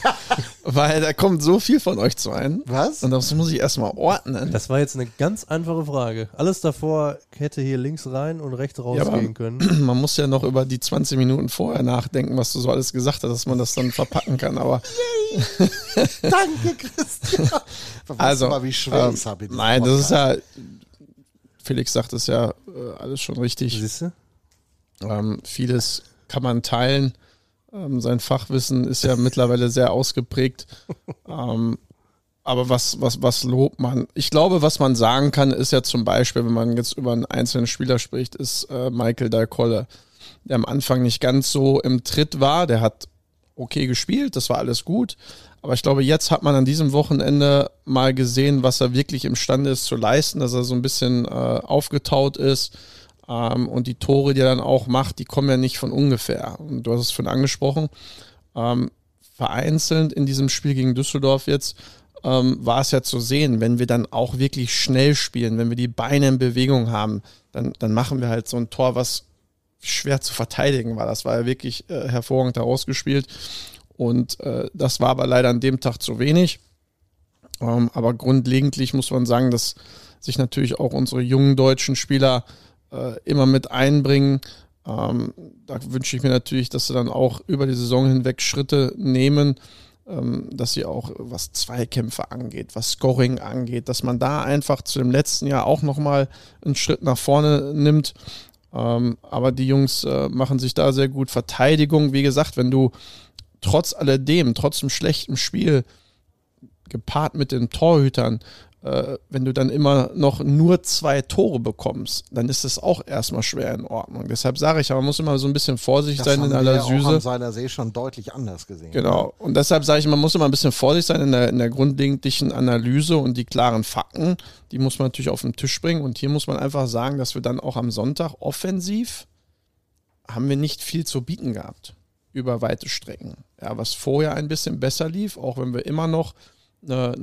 S5: Weil da kommt so viel von euch zu ein.
S1: Was?
S5: Und das muss ich erstmal ordnen.
S2: Das war jetzt eine ganz einfache Frage. Alles davor hätte hier links rein und rechts rausgehen
S5: Ja,
S2: können.
S5: Man muss ja noch über die 20 Minuten vorher nachdenken, was du so alles gesagt hast, dass man das dann verpacken kann. Aber
S1: Danke, Christian.
S5: Also,
S1: mal, wie schwer
S5: ähm,
S1: habe.
S5: nein, das ist ja, Felix sagt es ja äh, alles schon richtig.
S2: Siehst du?
S5: Ähm, vieles kann man teilen. Ähm, sein Fachwissen ist ja mittlerweile sehr ausgeprägt. Ähm, aber was, was, was lobt man? Ich glaube, was man sagen kann, ist ja zum Beispiel, wenn man jetzt über einen einzelnen Spieler spricht, ist äh, Michael Dalcolle, der am Anfang nicht ganz so im Tritt war. Der hat okay gespielt, das war alles gut. Aber ich glaube, jetzt hat man an diesem Wochenende mal gesehen, was er wirklich imstande ist zu leisten, dass er so ein bisschen äh, aufgetaut ist. Ähm, und die Tore, die er dann auch macht, die kommen ja nicht von ungefähr. Und du hast es vorhin angesprochen. Ähm, vereinzelt in diesem Spiel gegen Düsseldorf jetzt ähm, war es ja zu sehen, wenn wir dann auch wirklich schnell spielen, wenn wir die Beine in Bewegung haben, dann, dann machen wir halt so ein Tor, was schwer zu verteidigen war. Das war ja wirklich äh, hervorragend herausgespielt. Und äh, das war aber leider an dem Tag zu wenig. Ähm, aber grundlegentlich muss man sagen, dass sich natürlich auch unsere jungen deutschen Spieler äh, immer mit einbringen. Ähm, da wünsche ich mir natürlich, dass sie dann auch über die Saison hinweg Schritte nehmen, ähm, dass sie auch was Zweikämpfe angeht, was Scoring angeht, dass man da einfach zu dem letzten Jahr auch nochmal einen Schritt nach vorne nimmt. Ähm, aber die Jungs äh, machen sich da sehr gut. Verteidigung, wie gesagt, wenn du trotz alledem, trotz dem schlechten Spiel, gepaart mit den Torhütern, äh, wenn du dann immer noch nur zwei Tore bekommst, dann ist das auch erstmal schwer in Ordnung. Deshalb sage ich, man muss immer so ein bisschen vorsichtig
S1: das
S5: sein
S1: haben
S5: in der
S1: ja
S5: Süße.
S1: am Seiler See schon deutlich anders gesehen.
S5: Genau. Und deshalb sage ich, man muss immer ein bisschen vorsichtig sein in der, in der grundlegenden Analyse und die klaren Fakten, die muss man natürlich auf den Tisch bringen. Und hier muss man einfach sagen, dass wir dann auch am Sonntag offensiv haben wir nicht viel zu bieten gehabt über weite Strecken. Ja, was vorher ein bisschen besser lief, auch wenn wir immer noch eine,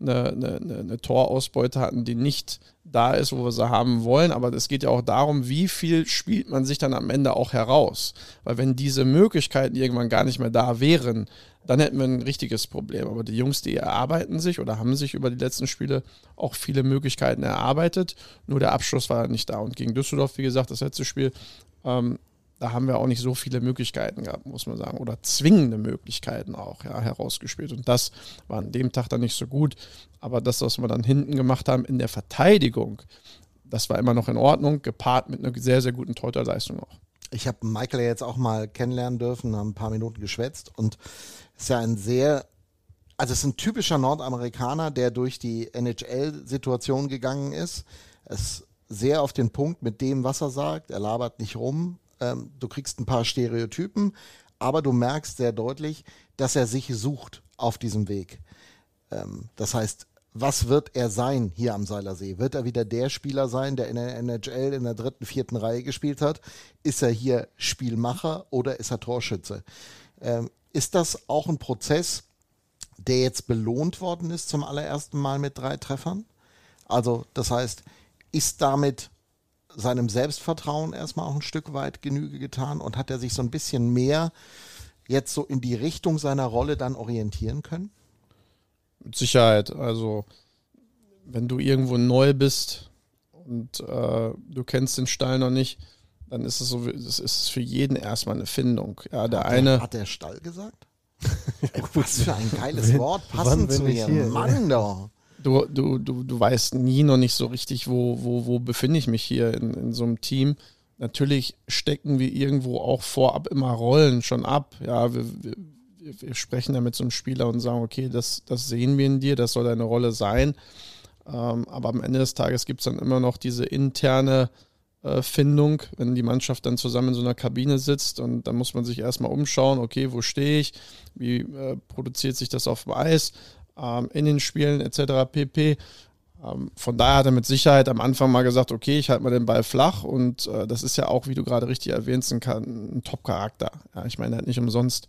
S5: eine, eine, eine, Torausbeute hatten, die nicht da ist, wo wir sie haben wollen. Aber es geht ja auch darum, wie viel spielt man sich dann am Ende auch heraus. Weil wenn diese Möglichkeiten irgendwann gar nicht mehr da wären, dann hätten wir ein richtiges Problem. Aber die Jungs, die erarbeiten sich oder haben sich über die letzten Spiele auch viele Möglichkeiten erarbeitet. Nur der Abschluss war nicht da. Und gegen Düsseldorf, wie gesagt, das letzte Spiel, ähm, da haben wir auch nicht so viele Möglichkeiten gehabt, muss man sagen. Oder zwingende Möglichkeiten auch ja, herausgespielt. Und das war an dem Tag dann nicht so gut. Aber das, was wir dann hinten gemacht haben in der Verteidigung, das war immer noch in Ordnung, gepaart mit einer sehr, sehr guten Torhüterleistung auch.
S1: Ich habe Michael ja jetzt auch mal kennenlernen dürfen, haben ein paar Minuten geschwätzt und ist ja ein sehr, also es ist ein typischer Nordamerikaner, der durch die NHL-Situation gegangen ist. Es ist sehr auf den Punkt mit dem, was er sagt. Er labert nicht rum. Ähm, du kriegst ein paar Stereotypen, aber du merkst sehr deutlich, dass er sich sucht auf diesem Weg. Ähm, das heißt, was wird er sein hier am Seilersee? Wird er wieder der Spieler sein, der in der NHL in der dritten, vierten Reihe gespielt hat? Ist er hier Spielmacher oder ist er Torschütze? Ähm, ist das auch ein Prozess, der jetzt belohnt worden ist zum allerersten Mal mit drei Treffern? Also, das heißt, ist damit seinem Selbstvertrauen erstmal auch ein Stück weit Genüge getan und hat er sich so ein bisschen mehr jetzt so in die Richtung seiner Rolle dann orientieren können?
S5: Mit Sicherheit. Also, wenn du irgendwo neu bist und äh, du kennst den Stall noch nicht, dann ist es so, das ist für jeden erstmal eine Findung. Ja, der
S1: hat
S5: eine.
S1: Der, hat der Stall gesagt? Was für ein geiles Wort, passend zu
S2: nicht
S1: mir.
S2: hier,
S1: Mann doch.
S5: Du, du, du, du weißt nie noch nicht so richtig, wo, wo, wo befinde ich mich hier in, in so einem Team. Natürlich stecken wir irgendwo auch vorab immer Rollen schon ab. Ja, wir, wir, wir sprechen da mit so einem Spieler und sagen, okay, das, das sehen wir in dir, das soll deine Rolle sein. Ähm, aber am Ende des Tages gibt es dann immer noch diese interne äh, Findung, wenn die Mannschaft dann zusammen in so einer Kabine sitzt und dann muss man sich erstmal umschauen, okay, wo stehe ich, wie äh, produziert sich das auf dem Eis, ähm, in den Spielen etc. pp. Ähm, von daher hat er mit Sicherheit am Anfang mal gesagt, okay, ich halte mal den Ball flach und äh, das ist ja auch, wie du gerade richtig erwähnst, ein, ein Top-Charakter. Ja, ich meine, er hat nicht umsonst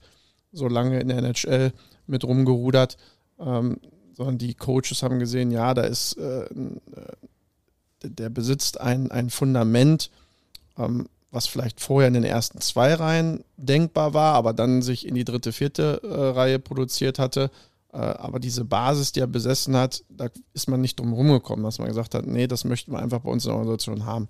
S5: so lange in der NHL mit rumgerudert, ähm, sondern die Coaches haben gesehen, ja, da ist, äh, äh der besitzt ein, ein Fundament, ähm, was vielleicht vorher in den ersten zwei Reihen denkbar war, aber dann sich in die dritte, vierte äh, Reihe produziert hatte aber diese Basis, die er besessen hat, da ist man nicht drum rumgekommen, dass man gesagt hat, nee, das möchten wir einfach bei uns in der Organisation haben.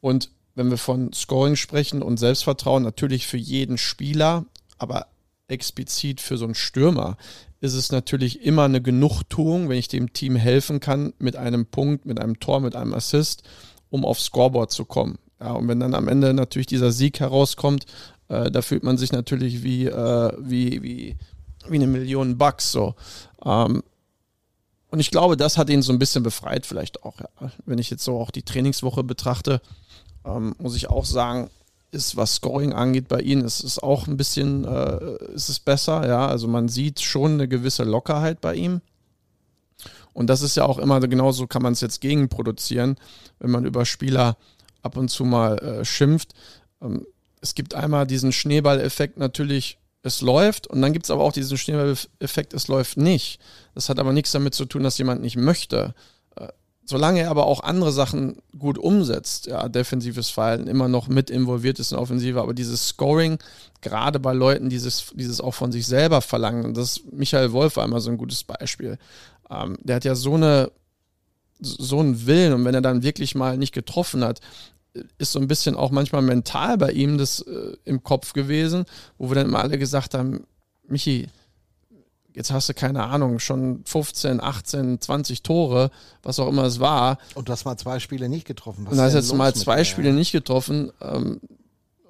S5: Und wenn wir von Scoring sprechen und Selbstvertrauen, natürlich für jeden Spieler, aber explizit für so einen Stürmer ist es natürlich immer eine Genugtuung, wenn ich dem Team helfen kann mit einem Punkt, mit einem Tor, mit einem Assist, um aufs Scoreboard zu kommen. Ja, und wenn dann am Ende natürlich dieser Sieg herauskommt, äh, da fühlt man sich natürlich wie, äh, wie, wie, wie eine Million Bucks so. Ähm, und ich glaube, das hat ihn so ein bisschen befreit, vielleicht auch. Ja. Wenn ich jetzt so auch die Trainingswoche betrachte, ähm, muss ich auch sagen, ist, was Scoring angeht bei ihnen, ist es auch ein bisschen, äh, ist es besser, ja. Also man sieht schon eine gewisse Lockerheit bei ihm. Und das ist ja auch immer, genauso kann man es jetzt gegenproduzieren, wenn man über Spieler ab und zu mal äh, schimpft. Ähm, es gibt einmal diesen Schneeballeffekt natürlich es läuft und dann gibt es aber auch diesen Schneeball-Effekt, es läuft nicht. Das hat aber nichts damit zu tun, dass jemand nicht möchte. Äh, solange er aber auch andere Sachen gut umsetzt, ja, defensives Verhalten immer noch mit involviert ist in Offensive, aber dieses Scoring, gerade bei Leuten, dieses, dieses auch von sich selber verlangen, und das ist Michael Wolf immer so ein gutes Beispiel. Ähm, der hat ja so eine so einen Willen und wenn er dann wirklich mal nicht getroffen hat, ist so ein bisschen auch manchmal mental bei ihm das äh, im Kopf gewesen, wo wir dann immer alle gesagt haben, Michi, jetzt hast du keine Ahnung, schon 15, 18, 20 Tore, was auch immer es war.
S1: Und du hast mal zwei Spiele nicht getroffen.
S5: Was und du hast jetzt mal zwei Spiele nicht getroffen. Ähm,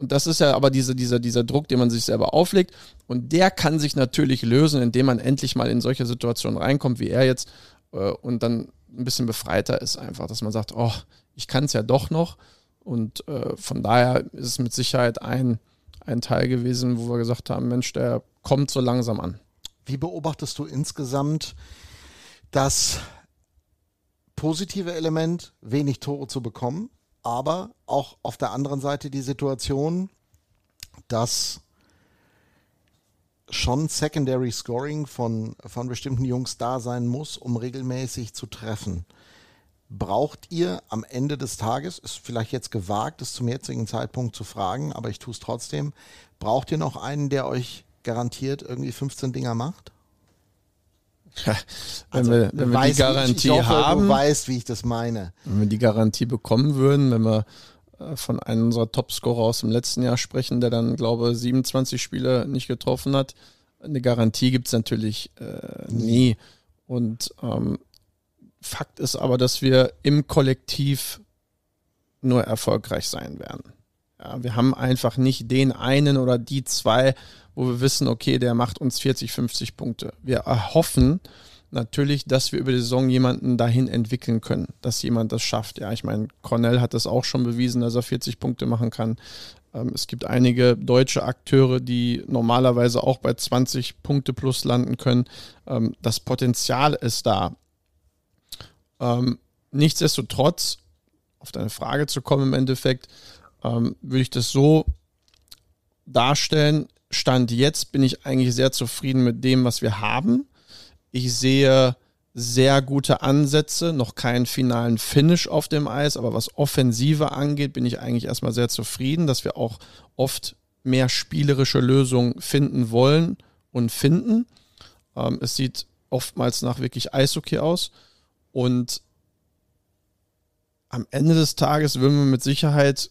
S5: und das ist ja aber diese, dieser, dieser Druck, den man sich selber auflegt. Und der kann sich natürlich lösen, indem man endlich mal in solche Situationen reinkommt, wie er jetzt, äh, und dann ein bisschen befreiter ist einfach, dass man sagt, oh, ich kann es ja doch noch. Und äh, von daher ist es mit Sicherheit ein, ein Teil gewesen, wo wir gesagt haben, Mensch, der kommt so langsam an.
S1: Wie beobachtest du insgesamt das positive Element, wenig Tore zu bekommen, aber auch auf der anderen Seite die Situation, dass schon Secondary Scoring von, von bestimmten Jungs da sein muss, um regelmäßig zu treffen braucht ihr am Ende des Tages, ist vielleicht jetzt gewagt, es zum jetzigen Zeitpunkt zu fragen, aber ich tue es trotzdem, braucht ihr noch einen, der euch garantiert irgendwie 15 Dinger macht?
S5: wenn also, wir, wenn wir die Garantie ich, ich hoffe, haben,
S1: du weißt, wie ich das meine.
S5: Wenn wir die Garantie bekommen würden, wenn wir äh, von einem unserer Topscorer aus dem letzten Jahr sprechen, der dann, glaube ich, 27 Spiele nicht getroffen hat, eine Garantie gibt es natürlich äh, nie. Und ähm, Fakt ist aber, dass wir im Kollektiv nur erfolgreich sein werden. Ja, wir haben einfach nicht den einen oder die zwei, wo wir wissen, okay, der macht uns 40, 50 Punkte. Wir erhoffen natürlich, dass wir über die Saison jemanden dahin entwickeln können, dass jemand das schafft. Ja, ich meine, Cornell hat das auch schon bewiesen, dass er 40 Punkte machen kann. Ähm, es gibt einige deutsche Akteure, die normalerweise auch bei 20 Punkte plus landen können. Ähm, das Potenzial ist da. Ähm, nichtsdestotrotz, auf deine Frage zu kommen im Endeffekt, ähm, würde ich das so darstellen. Stand jetzt bin ich eigentlich sehr zufrieden mit dem, was wir haben. Ich sehe sehr gute Ansätze, noch keinen finalen Finish auf dem Eis, aber was Offensive angeht, bin ich eigentlich erstmal sehr zufrieden, dass wir auch oft mehr spielerische Lösungen finden wollen und finden. Ähm, es sieht oftmals nach wirklich Eishockey aus. Und am Ende des Tages würden wir mit Sicherheit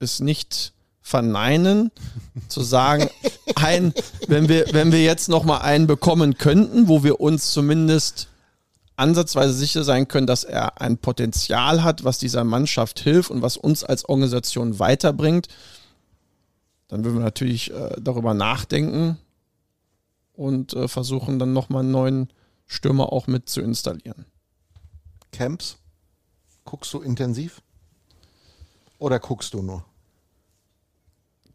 S5: es nicht verneinen, zu sagen, ein, wenn wir, wenn wir jetzt nochmal einen bekommen könnten, wo wir uns zumindest ansatzweise sicher sein können, dass er ein Potenzial hat, was dieser Mannschaft hilft und was uns als Organisation weiterbringt, dann würden wir natürlich äh, darüber nachdenken und äh, versuchen dann nochmal einen neuen Stürmer auch mit zu installieren.
S1: Camps? Guckst du intensiv? Oder guckst du nur?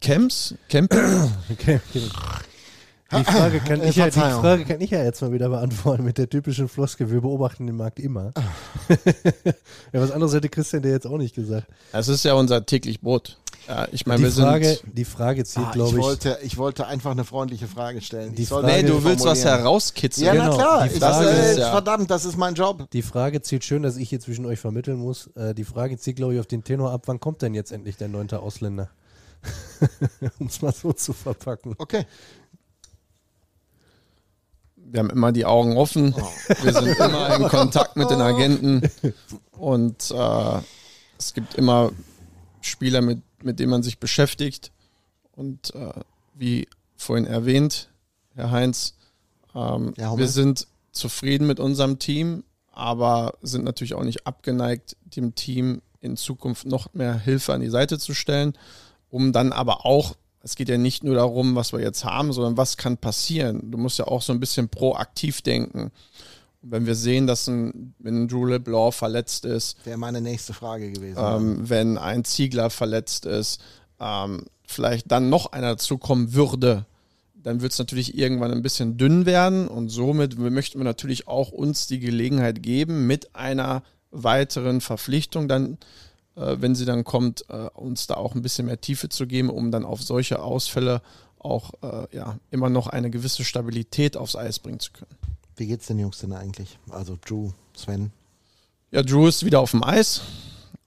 S5: Camps? Camping?
S2: Okay. Die Frage, kann ich ja, die. Frage kann ich ja jetzt mal wieder beantworten mit der typischen Floskel, wir beobachten den Markt immer. ja, was anderes hätte Christian dir jetzt auch nicht gesagt.
S5: Das ist ja unser täglich Brot. Ja, ich meine,
S2: Die
S5: wir
S2: Frage,
S5: sind.
S2: die Frage zielt,
S1: Ah, ich,
S2: glaube ich,
S1: wollte, ich wollte einfach eine freundliche Frage stellen.
S2: Die
S1: Ich
S2: Frage-
S5: Nee, du willst was herauskitzeln.
S1: Ja,
S2: Genau,
S1: na klar.
S2: die
S1: Ich,
S5: Frage
S1: das,
S5: ist
S1: äh,
S5: ja-
S1: verdammt, das ist mein Job.
S2: die Frage zielt schön, dass ich hier zwischen euch vermitteln muss. Äh, die Frage zielt, glaube ich, auf den Tenor ab, wann kommt denn jetzt endlich der neunte Ausländer? um es mal so zu verpacken.
S1: Okay.
S5: Wir haben immer die Augen offen. Wir sind immer in Kontakt mit den Agenten. Und äh, es gibt immer Spieler, mit, mit denen man sich beschäftigt. Und äh, wie vorhin erwähnt, Herr Heinz, ähm,
S1: Ja,
S5: wir sind zufrieden mit unserem Team, aber sind natürlich auch nicht abgeneigt, dem Team in Zukunft noch mehr Hilfe an die Seite zu stellen, um dann aber auch, es geht ja nicht nur darum, was wir jetzt haben, sondern was kann passieren. Du musst ja auch so ein bisschen proaktiv denken. Wenn wir sehen, dass ein, wenn Drew LeBlanc verletzt ist,
S1: Wäre meine nächste Frage gewesen.
S5: ähm, wenn ein Ziegler verletzt ist, ähm, vielleicht dann noch einer dazukommen würde, dann wird es natürlich irgendwann ein bisschen dünn werden und somit möchten wir natürlich auch uns die Gelegenheit geben, mit einer weiteren Verpflichtung dann, äh, wenn sie dann kommt, äh, uns da auch ein bisschen mehr Tiefe zu geben, um dann auf solche Ausfälle auch äh, ja, immer noch eine gewisse Stabilität aufs Eis bringen zu können.
S1: Wie geht's den Jungs denn eigentlich? Also Drew, Sven.
S5: Ja, Drew ist wieder auf dem Eis.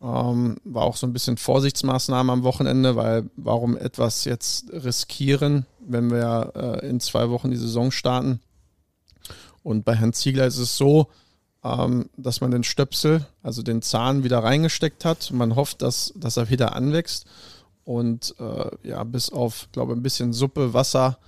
S5: Ähm, war auch so ein bisschen Vorsichtsmaßnahme am Wochenende, weil warum etwas jetzt riskieren, wenn wir äh, in zwei Wochen die Saison starten? Und bei Herrn Ziegler ist es so, ähm, dass man den Stöpsel, also den Zahn wieder reingesteckt hat. Man hofft, dass, dass er wieder anwächst. Und äh, ja, bis auf, glaube ich, ein bisschen Suppe, Wasser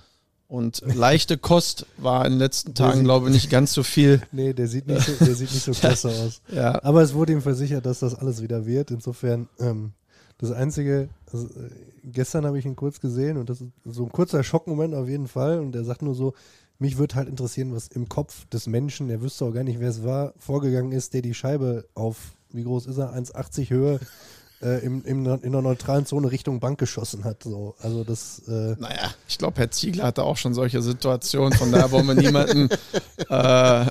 S5: und leichte Kost war in den letzten Tagen, glaube ich, nicht ganz so viel.
S2: Nee, der sieht nicht so, der sieht nicht so klasse aus.
S5: Ja,
S2: Aber es wurde ihm versichert, dass das alles wieder wird. Insofern, ähm, das Einzige, also, äh, gestern habe ich ihn kurz gesehen und das ist so ein kurzer Schockmoment auf jeden Fall. Und er sagt nur so, mich würde halt interessieren, was im Kopf des Menschen, der wüsste auch gar nicht, wer es war, vorgegangen ist, der die Scheibe auf, wie groß ist er, 1,80 Höhe äh, im, im, in der neutralen Zone Richtung Bank geschossen hat. So. Also das, äh,
S5: Naja, ich glaube, Herr Ziegler hatte auch schon solche Situationen, von daher wollen wir niemanden, äh, wollen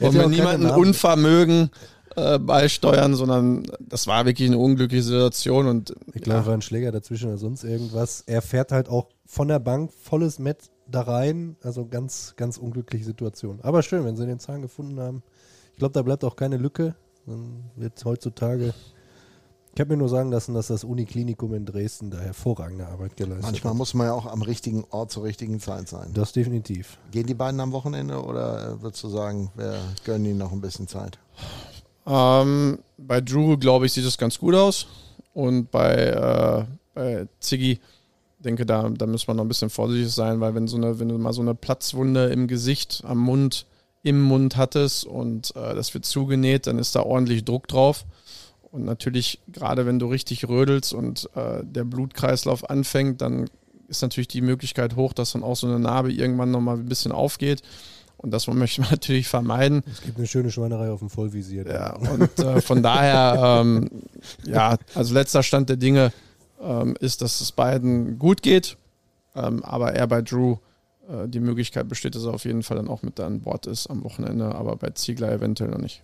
S2: ja
S5: wir niemanden. Unvermögen äh, beisteuern, sondern das war wirklich eine unglückliche Situation und
S2: Ich glaube, war ein Schläger dazwischen oder sonst irgendwas. Er fährt halt auch von der Bank volles Met da rein. Also ganz, ganz unglückliche Situation. Aber schön, wenn sie den Zahn gefunden haben. Ich glaube, da bleibt auch keine Lücke. Dann wird heutzutage. Ich habe mir nur sagen lassen, dass das Uniklinikum in Dresden da hervorragende Arbeit geleistet
S1: Manchmal
S2: hat.
S1: muss man ja auch am richtigen Ort zur richtigen Zeit sein.
S2: Das definitiv.
S1: Gehen die beiden am Wochenende oder äh, würdest du sagen, wir gönnen ihnen noch ein bisschen Zeit?
S5: ähm, bei Drew, glaube ich, sieht es ganz gut aus und bei, äh, bei Ziggy, denke, da, da müssen wir noch ein bisschen vorsichtig sein, weil wenn, so eine, wenn du mal so eine Platzwunde im Gesicht, am Mund, im Mund hattest und äh, das wird zugenäht, dann ist da ordentlich Druck drauf. Und natürlich, gerade wenn du richtig rödelst und äh, der Blutkreislauf anfängt, dann ist natürlich die Möglichkeit hoch, dass dann auch so eine Narbe irgendwann nochmal ein bisschen aufgeht. Und das möchte man natürlich vermeiden.
S2: Es gibt eine schöne Schweinerei auf dem Vollvisier.
S5: Ja, und äh, von daher, ähm, ja, also letzter Stand der Dinge ähm, ist, dass es beiden gut geht, ähm, aber er bei Drew äh, die Möglichkeit besteht, dass er auf jeden Fall dann auch mit an Bord ist am Wochenende, aber bei Ziegler eventuell noch nicht.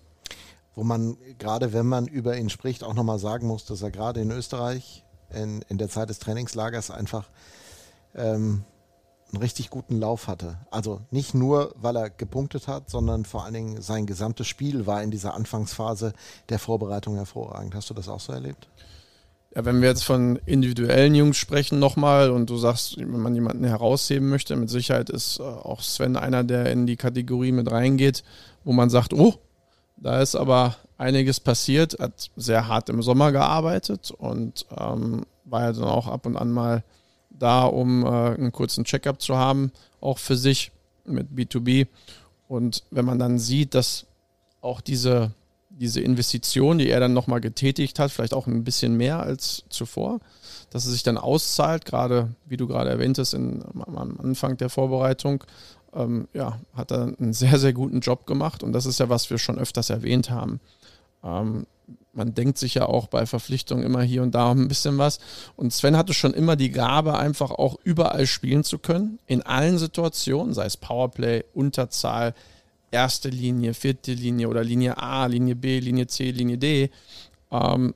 S1: Wo man, gerade wenn man über ihn spricht, auch nochmal sagen muss, dass er gerade in Österreich in, in der Zeit des Trainingslagers einfach ähm, einen richtig guten Lauf hatte. Also nicht nur, weil er gepunktet hat, sondern vor allen Dingen sein gesamtes Spiel war in dieser Anfangsphase der Vorbereitung hervorragend. Hast du das auch so erlebt?
S5: Ja, wenn wir jetzt von individuellen Jungs sprechen nochmal und du sagst, wenn man jemanden herausheben möchte, mit Sicherheit ist äh, auch Sven einer, der in die Kategorie mit reingeht, wo man sagt, oh, da ist aber einiges passiert, hat sehr hart im Sommer gearbeitet und ähm, war ja dann auch ab und an mal da, um äh, einen kurzen Checkup zu haben, auch für sich mit B2B. Und wenn man dann sieht, dass auch diese, diese Investition, die er dann nochmal getätigt hat, vielleicht auch ein bisschen mehr als zuvor, dass es sich dann auszahlt, gerade wie du gerade erwähntest, in, am Anfang der Vorbereitung, ähm, ja, hat er einen sehr, sehr guten Job gemacht und das ist ja, was wir schon öfters erwähnt haben. Ähm, man denkt sich ja auch bei Verpflichtungen immer hier und da ein bisschen was. Und Sven hatte schon immer die Gabe, einfach auch überall spielen zu können, in allen Situationen, sei es Powerplay, Unterzahl, erste Linie, vierte Linie oder Linie A, Linie B, Linie C, Linie D. Ähm,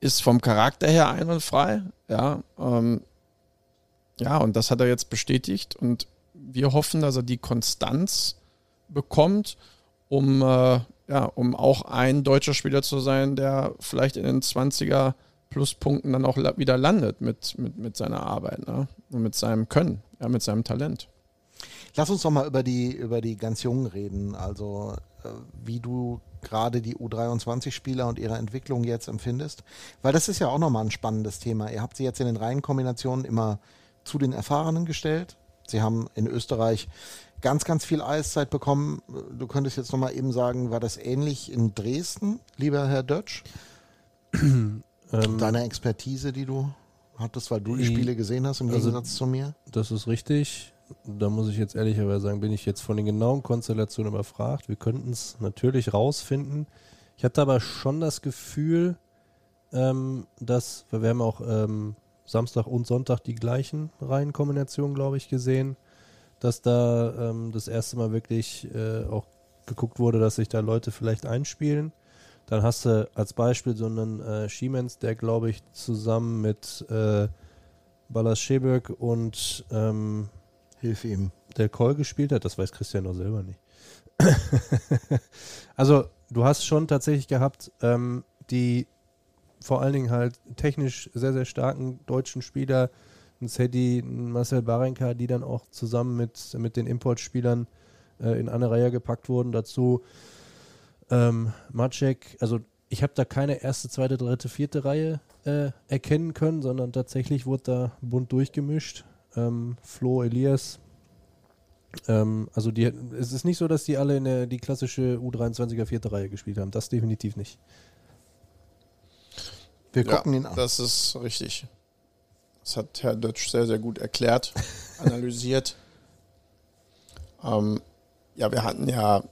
S5: ist vom Charakter her einwandfrei. Ja, ähm, ja, und das hat er jetzt bestätigt. Und wir hoffen, dass er die Konstanz bekommt, um äh, ja, um auch ein deutscher Spieler zu sein, der vielleicht in den 20er Pluspunkten dann auch wieder landet mit, mit, mit seiner Arbeit ne? und mit seinem Können, ja, mit seinem Talent.
S1: Lass uns doch mal über die, über die ganz Jungen reden. Also, äh, wie du gerade die U23-Spieler und ihre Entwicklung jetzt empfindest. Weil das ist ja auch nochmal ein spannendes Thema. Ihr habt sie jetzt in den Reihenkombinationen immer zu den Erfahrenen gestellt. Sie haben in Österreich ganz, ganz viel Eiszeit bekommen. Du könntest jetzt nochmal eben sagen, war das ähnlich in Dresden, lieber Herr Dötsch? ähm, Deine Expertise, die du hattest, weil du die Spiele gesehen hast, im also, Gegensatz zu mir?
S2: Das ist richtig. Da muss ich jetzt ehrlicherweise sagen, bin ich jetzt von den genauen Konstellationen überfragt. Wir könnten es natürlich rausfinden. Ich hatte aber schon das Gefühl, ähm, dass, wir haben auch ähm, Samstag und Sonntag die gleichen Reihenkombinationen, glaube ich, gesehen dass da ähm, das erste Mal wirklich äh, auch geguckt wurde, dass sich da Leute vielleicht einspielen. Dann hast du als Beispiel so einen äh, Schiemens, der glaube ich zusammen mit äh, Ballas Scheböck und ähm,
S1: Hilf ihm.
S2: Del Koll gespielt hat. Das weiß Christian noch selber nicht. also du hast schon tatsächlich gehabt, ähm, die vor allen Dingen halt technisch sehr, sehr starken deutschen Spieler, ein Sedi, ein Marcel Barenka, die dann auch zusammen mit, mit den Importspielern äh, in eine Reihe gepackt wurden. Dazu ähm, Maciek, also ich habe da keine erste, zweite, dritte, vierte Reihe äh, erkennen können, sondern tatsächlich wurde da bunt durchgemischt. Ähm, Flo, Elias. Ähm, also die, es ist nicht so, dass die alle in der, die klassische U23er vierte Reihe gespielt haben. Das definitiv nicht.
S5: Wir gucken ja, ihn an. Das ist richtig. Das hat Herr Dötsch sehr, sehr gut erklärt, analysiert. ähm, ja, wir hatten ja,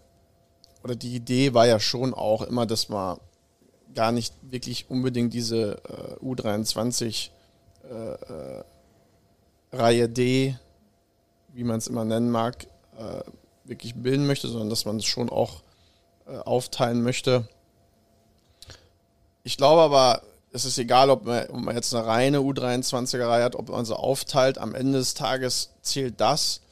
S5: oder die Idee war ja schon auch immer, dass man gar nicht wirklich unbedingt diese äh, U23 äh, äh, Reihe D, wie man es immer nennen mag, äh, wirklich bilden möchte, sondern dass man es schon auch äh, aufteilen möchte. Ich glaube aber, es ist egal, ob man, ob man jetzt eine reine U23er-Reihe hat, ob man sie aufteilt. Am Ende des Tages zählt das,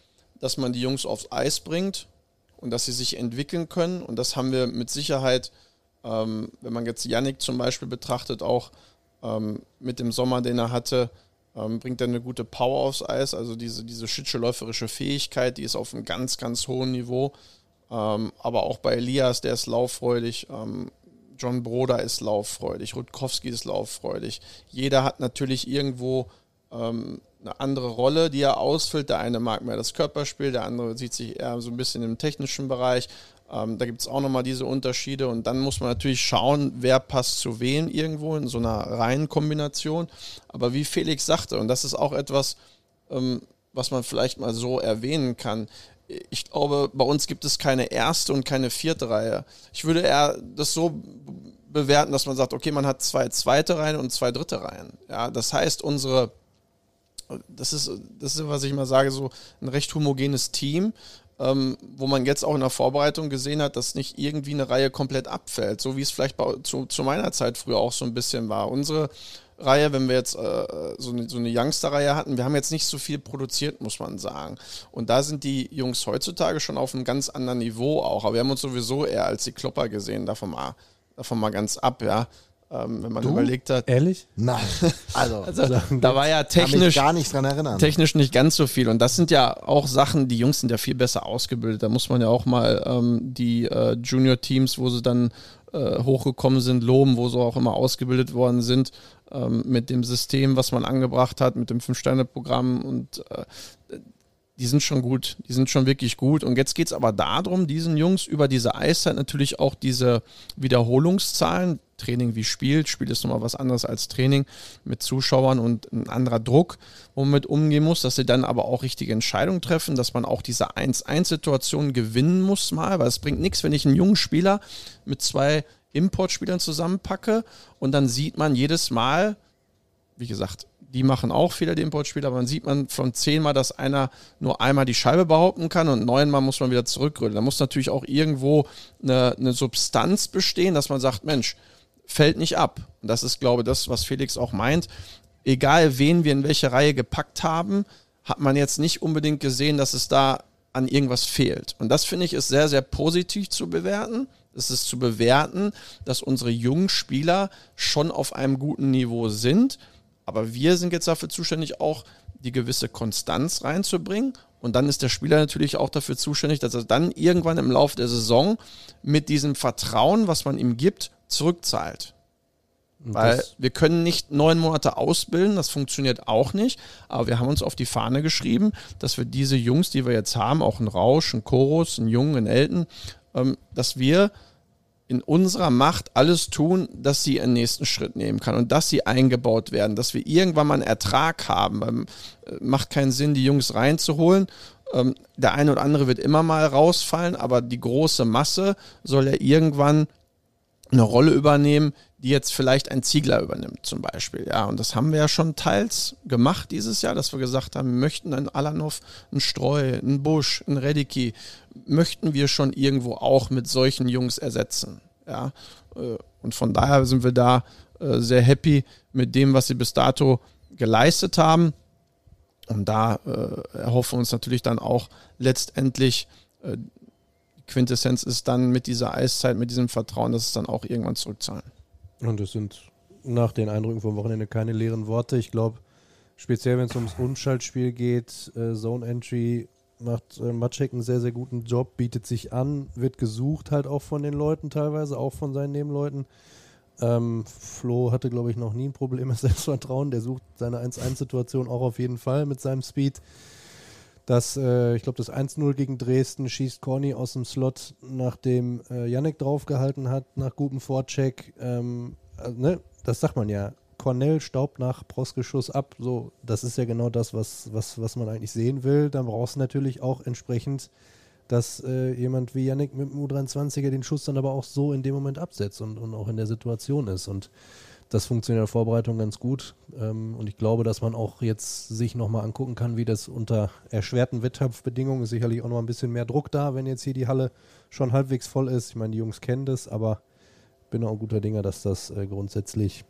S5: dass man die Jungs aufs Eis bringt und dass sie sich entwickeln können. Und das haben wir mit Sicherheit, ähm, wenn man jetzt Yannick zum Beispiel betrachtet, auch ähm, mit dem Sommer, den er hatte, ähm, bringt er eine gute Power aufs Eis. Also diese, diese schützeläuferische Fähigkeit, die ist auf einem ganz, ganz hohen Niveau. Ähm, aber auch bei Elias, der ist lauffreudig. John Broder ist lauffreudig, Rutkowski ist lauffreudig. Jeder hat natürlich irgendwo ähm, eine andere Rolle, die er ausfüllt. Der eine mag mehr das Körperspiel, der andere sieht sich eher so ein bisschen im technischen Bereich. Ähm, da gibt es auch nochmal diese Unterschiede und dann muss man natürlich schauen, wer passt zu wem irgendwo in so einer reinen Kombination. Aber wie Felix sagte, und das ist auch etwas, ähm, was man vielleicht mal so erwähnen kann, ich glaube, bei uns gibt es keine erste und keine vierte Reihe. Ich würde eher das so bewerten, dass man sagt, okay, man hat zwei zweite Reihen und zwei dritte Reihen. Ja, das heißt, unsere, das ist, das ist, was ich immer sage, so ein recht homogenes Team, ähm, wo man jetzt auch in der Vorbereitung gesehen hat, dass nicht irgendwie eine Reihe komplett abfällt, so wie es vielleicht bei, zu, zu meiner Zeit früher auch so ein bisschen war. Unsere Reihe, wenn wir jetzt äh, so eine, so eine Youngster-Reihe hatten, wir haben jetzt nicht so viel produziert, muss man sagen. Und da sind die Jungs heutzutage schon auf einem ganz anderen Niveau auch. Aber wir haben uns sowieso eher als die Klopper gesehen, davon mal, davon mal ganz ab, ja. Ähm, wenn man du? überlegt hat.
S2: Ehrlich?
S1: Nein.
S5: Also, also da war ja technisch
S1: gar nicht dran erinnern.
S5: Technisch nicht ganz so viel. Und das sind ja auch Sachen, die Jungs sind ja viel besser ausgebildet. Da muss man ja auch mal ähm, die äh, Junior-Teams, wo sie dann äh, hochgekommen sind, loben, wo sie auch immer ausgebildet worden sind ähm, mit dem System, was man angebracht hat, mit dem Fünf-Sterne-Programm und äh, die sind schon gut, die sind schon wirklich gut. Und jetzt geht es aber darum, diesen Jungs über diese Eiszeit natürlich auch diese Wiederholungszahlen, Training wie Spiel, Spiel ist nochmal was anderes als Training mit Zuschauern und ein anderer Druck, wo man mit umgehen muss, dass sie dann aber auch richtige Entscheidungen treffen, dass man auch diese 1-1-Situation gewinnen muss mal, weil es bringt nichts, wenn ich einen jungen Spieler mit zwei Importspielern zusammenpacke und dann sieht man jedes Mal, wie gesagt, die machen auch Fehler, die Importspieler, aber dann sieht man von zehnmal, dass einer nur einmal die Scheibe behaupten kann und neunmal muss man wieder zurückrollen. Da muss natürlich auch irgendwo eine, eine Substanz bestehen, dass man sagt, Mensch, fällt nicht ab. Und das ist, glaube ich, das, was Felix auch meint. Egal, wen wir in welche Reihe gepackt haben, hat man jetzt nicht unbedingt gesehen, dass es da an irgendwas fehlt. Und das finde ich ist sehr, sehr positiv zu bewerten. Es ist zu bewerten, dass unsere jungen Spieler schon auf einem guten Niveau sind aber wir sind jetzt dafür zuständig, auch die gewisse Konstanz reinzubringen. Und dann ist der Spieler natürlich auch dafür zuständig, dass er dann irgendwann im Laufe der Saison mit diesem Vertrauen, was man ihm gibt, zurückzahlt. Weil wir können nicht neun Monate ausbilden, das funktioniert auch nicht. Aber wir haben uns auf die Fahne geschrieben, dass wir diese Jungs, die wir jetzt haben, auch ein Rausch, ein Chorus, ein Jungen, ein Elten, ähm, dass wir in unserer Macht alles tun, dass sie einen nächsten Schritt nehmen kann und dass sie eingebaut werden, dass wir irgendwann mal einen Ertrag haben. Weil, äh, macht keinen Sinn, die Jungs reinzuholen. Ähm, der eine oder andere wird immer mal rausfallen, aber die große Masse soll ja irgendwann eine Rolle übernehmen, die jetzt vielleicht ein Ziegler übernimmt, zum Beispiel. Ja, und das haben wir ja schon teils gemacht dieses Jahr, dass wir gesagt haben, wir möchten einen Alanov, einen Streu, einen Busch, einen Rediki, möchten wir schon irgendwo auch mit solchen Jungs ersetzen. Ja, äh, und von daher sind wir da äh, sehr happy mit dem, was sie bis dato geleistet haben. Und da äh, erhoffen wir uns natürlich dann auch letztendlich, äh, Quintessenz ist dann mit dieser Eiszeit, mit diesem Vertrauen, dass es dann auch irgendwann zurückzahlen.
S2: Und das sind nach den Eindrücken vom Wochenende keine leeren Worte. Ich glaube, speziell wenn es ums Umschaltspiel geht, äh, Zone Entry macht äh, Matschek einen sehr, sehr guten Job, bietet sich an, wird gesucht halt auch von den Leuten teilweise, auch von seinen Nebenleuten. Ähm, Flo hatte, glaube ich, noch nie ein Problem mit Selbstvertrauen. Der sucht seine 1-1-Situation auch auf jeden Fall mit seinem Speed. Das, äh, ich glaube, das 1-0 gegen Dresden schießt Corny aus dem Slot, nachdem äh, Yannick draufgehalten hat, nach gutem Vorcheck. Ähm, also, ne? Das sagt man ja. Cornell staubt nach Prosgeschuss ab. So, das ist ja genau das, was, was, was man eigentlich sehen will. Dann brauchst du natürlich auch entsprechend, dass äh, jemand wie Yannick mit dem U23er den Schuss dann aber auch so in dem Moment absetzt und, und auch in der Situation ist. Und das funktioniert in der Vorbereitung ganz gut. Ähm, und ich glaube, dass man auch jetzt sich nochmal angucken kann, wie das unter erschwerten Wettkampfbedingungen ist. Sicherlich auch noch ein bisschen mehr Druck da, wenn jetzt hier die Halle schon halbwegs voll ist. Ich meine, die Jungs kennen das, aber bin auch guter Dinger, dass das äh, grundsätzlich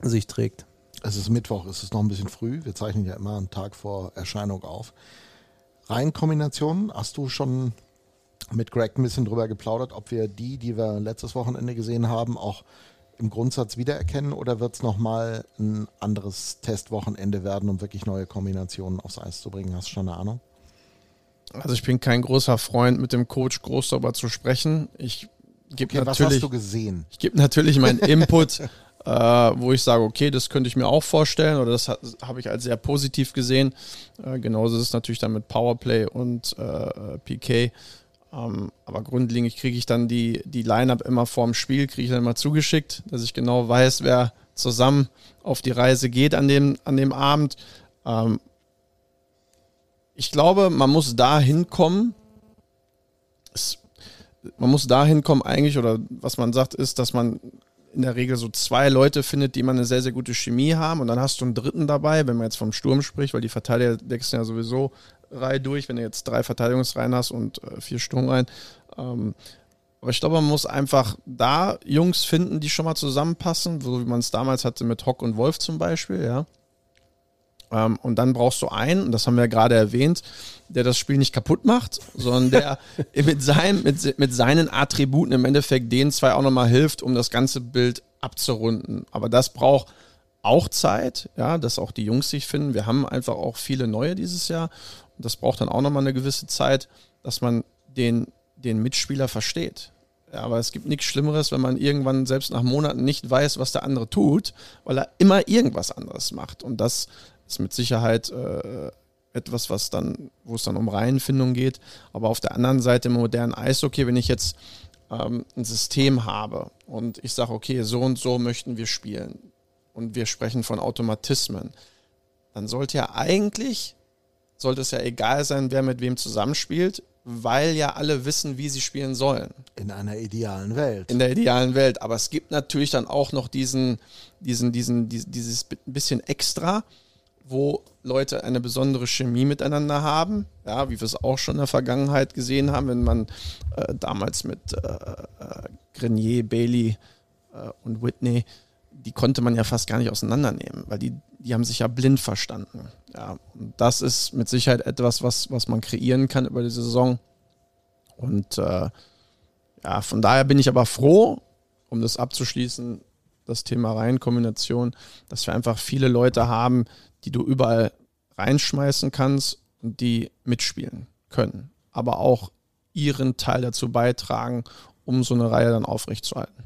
S2: sich trägt.
S1: Es ist Mittwoch, es ist noch ein bisschen früh. Wir zeichnen ja immer einen Tag vor Erscheinung auf. Reihenkombinationen, hast du schon mit Greg ein bisschen drüber geplaudert, ob wir die, die wir letztes Wochenende gesehen haben, auch im Grundsatz wiedererkennen oder wird es nochmal ein anderes Testwochenende werden, um wirklich neue Kombinationen aufs Eis zu bringen? Hast du schon eine Ahnung?
S5: Also ich bin kein großer Freund, mit dem Coach groß darüber zu sprechen. Ich gebe okay, natürlich, was hast
S1: du gesehen?
S5: Ich gebe natürlich meinen Input, äh, wo ich sage, okay, das könnte ich mir auch vorstellen oder das habe ich als sehr positiv gesehen. Äh, genauso ist es natürlich dann mit Powerplay und äh, PK. Ähm, aber grundlegend kriege ich dann die, die Line-Up immer vorm Spiel, kriege ich dann immer zugeschickt, dass ich genau weiß, wer zusammen auf die Reise geht an dem, an dem Abend. Ähm, ich glaube, man muss da hinkommen. Man muss da hinkommen eigentlich, oder was man sagt, ist, dass man in der Regel so zwei Leute findet, die man eine sehr, sehr gute Chemie haben und dann hast du einen dritten dabei, wenn man jetzt vom Sturm spricht, weil die Verteidiger wechseln ja sowieso Reihe durch, wenn du jetzt drei Verteidigungsreihen hast und äh, vier Sturmreihen. Ähm, aber ich glaube, man muss einfach da Jungs finden, die schon mal zusammenpassen, so wie man es damals hatte mit Hock und Wolf zum Beispiel, ja. Ähm, und dann brauchst du einen, und das haben wir ja gerade erwähnt, der das Spiel nicht kaputt macht, sondern der mit, seinem, mit, mit seinen Attributen im Endeffekt den zwei auch nochmal hilft, um das ganze Bild abzurunden. Aber das braucht auch Zeit, ja, dass auch die Jungs sich finden. Wir haben einfach auch viele neue dieses Jahr das braucht dann auch nochmal eine gewisse Zeit, dass man den, den Mitspieler versteht. Ja, aber es gibt nichts Schlimmeres, wenn man irgendwann selbst nach Monaten nicht weiß, was der andere tut, weil er immer irgendwas anderes macht. Und das ist mit Sicherheit äh, etwas, was dann, wo es dann um Reihenfindung geht. Aber auf der anderen Seite im modernen Eishockey, wenn ich jetzt ähm, ein System habe und ich sage, okay, so und so möchten wir spielen und wir sprechen von Automatismen, dann sollte ja eigentlich sollte es ja egal sein, wer mit wem zusammenspielt. weil ja alle wissen, wie sie spielen sollen.
S1: In einer idealen Welt.
S5: In der idealen Welt. Aber es gibt natürlich dann auch noch diesen, diesen, diesen, dies- dieses bisschen extra, wo Leute eine besondere Chemie miteinander haben. Ja, wie wir es auch schon in der Vergangenheit gesehen haben, wenn man äh, damals mit äh, äh, Grenier, Bailey äh, und Whitney, die konnte man ja fast gar nicht auseinandernehmen, weil die, die haben sich ja blind verstanden. Ja, das ist mit Sicherheit etwas, was, was man kreieren kann über die Saison. Und äh, ja, von daher bin ich aber froh, um das abzuschließen, das Thema Reihenkombination, dass wir einfach viele Leute haben, die du überall reinschmeißen kannst und die mitspielen können, aber auch ihren Teil dazu beitragen, um so eine Reihe dann aufrechtzuerhalten.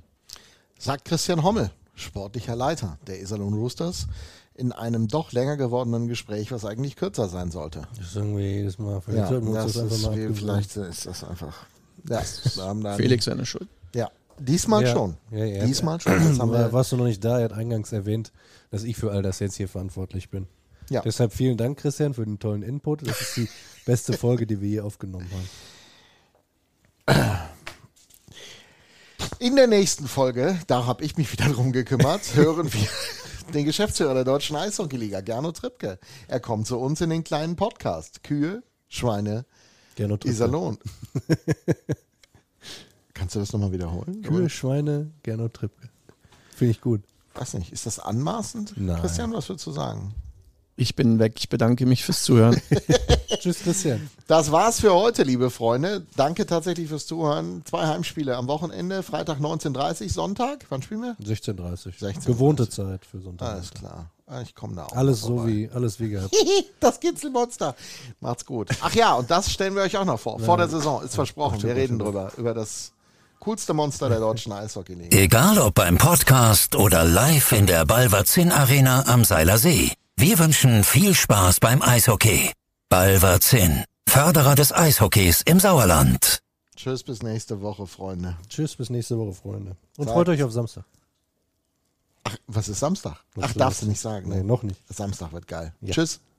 S1: Sagt Christian Hommel, sportlicher Leiter der Iserlohn Roosters, in einem doch länger gewordenen Gespräch, was eigentlich kürzer sein sollte.
S2: Das ist irgendwie jedes Mal. Vielleicht
S1: Ja,
S2: sollten wir uns
S1: das
S2: das, einfach
S1: ist,
S2: mal
S1: wie,
S2: abgewöhnen.
S1: vielleicht ist das einfach. Ja, wir haben da
S5: Felix seine Schuld.
S1: Ja, diesmal
S2: Ja.
S1: schon.
S2: Ja, ja.
S1: Diesmal schon. Das haben
S2: Aber
S1: wir,
S2: warst du noch nicht da? Er hat eingangs erwähnt, dass ich für all das jetzt hier verantwortlich bin.
S1: Ja.
S2: Deshalb vielen Dank, Christian, für den tollen Input. Das ist die beste Folge, die wir je aufgenommen haben.
S1: In der nächsten Folge, da habe ich mich wieder drum gekümmert, hören wir den Geschäftsführer der Deutschen Eishockeyliga, Gernot Trippke. Er kommt zu uns in den kleinen Podcast. Kühe, Schweine,
S2: Gernot Trippke.
S1: Iserlohn. Kannst du das nochmal wiederholen?
S2: Kühe, Schweine, Gernot Trippke. Finde ich gut.
S1: Weiß nicht, ist das anmaßend?
S2: Nein.
S1: Christian, was würdest du sagen?
S5: Ich bin weg. Ich bedanke mich fürs Zuhören.
S2: Tschüss, Christian.
S1: Das war's für heute, liebe Freunde. Danke tatsächlich fürs Zuhören. Zwei Heimspiele am Wochenende, Freitag 19.30 Sonntag. Wann spielen wir?
S2: 16.30
S1: 16:30.
S2: Gewohnte Zeit für Sonntag.
S1: Alles klar. Ich komme da auch.
S2: Alles so wie, alles wie gehabt.
S1: das Kitzelmonster. Macht's gut. Ach ja, und das stellen wir euch auch noch vor. Vor der Saison. Ist versprochen. Wir reden drüber. Über das coolste Monster der deutschen Eishockey-Liga.
S4: Egal ob beim Podcast oder live in der Balverzin Arena am Seiler See. Wir wünschen viel Spaß beim Eishockey. Balverzin, Förderer des Eishockeys im Sauerland.
S1: Tschüss, bis nächste Woche, Freunde.
S2: Tschüss, bis nächste Woche, Freunde. Und
S1: Zeit.
S2: freut euch auf Samstag.
S1: Ach, was ist Samstag?
S2: Was
S1: Ach, darfst du nicht sagen.
S2: Nee,
S1: Ne?
S2: noch nicht.
S1: Samstag wird geil.
S2: Ja.
S1: Tschüss.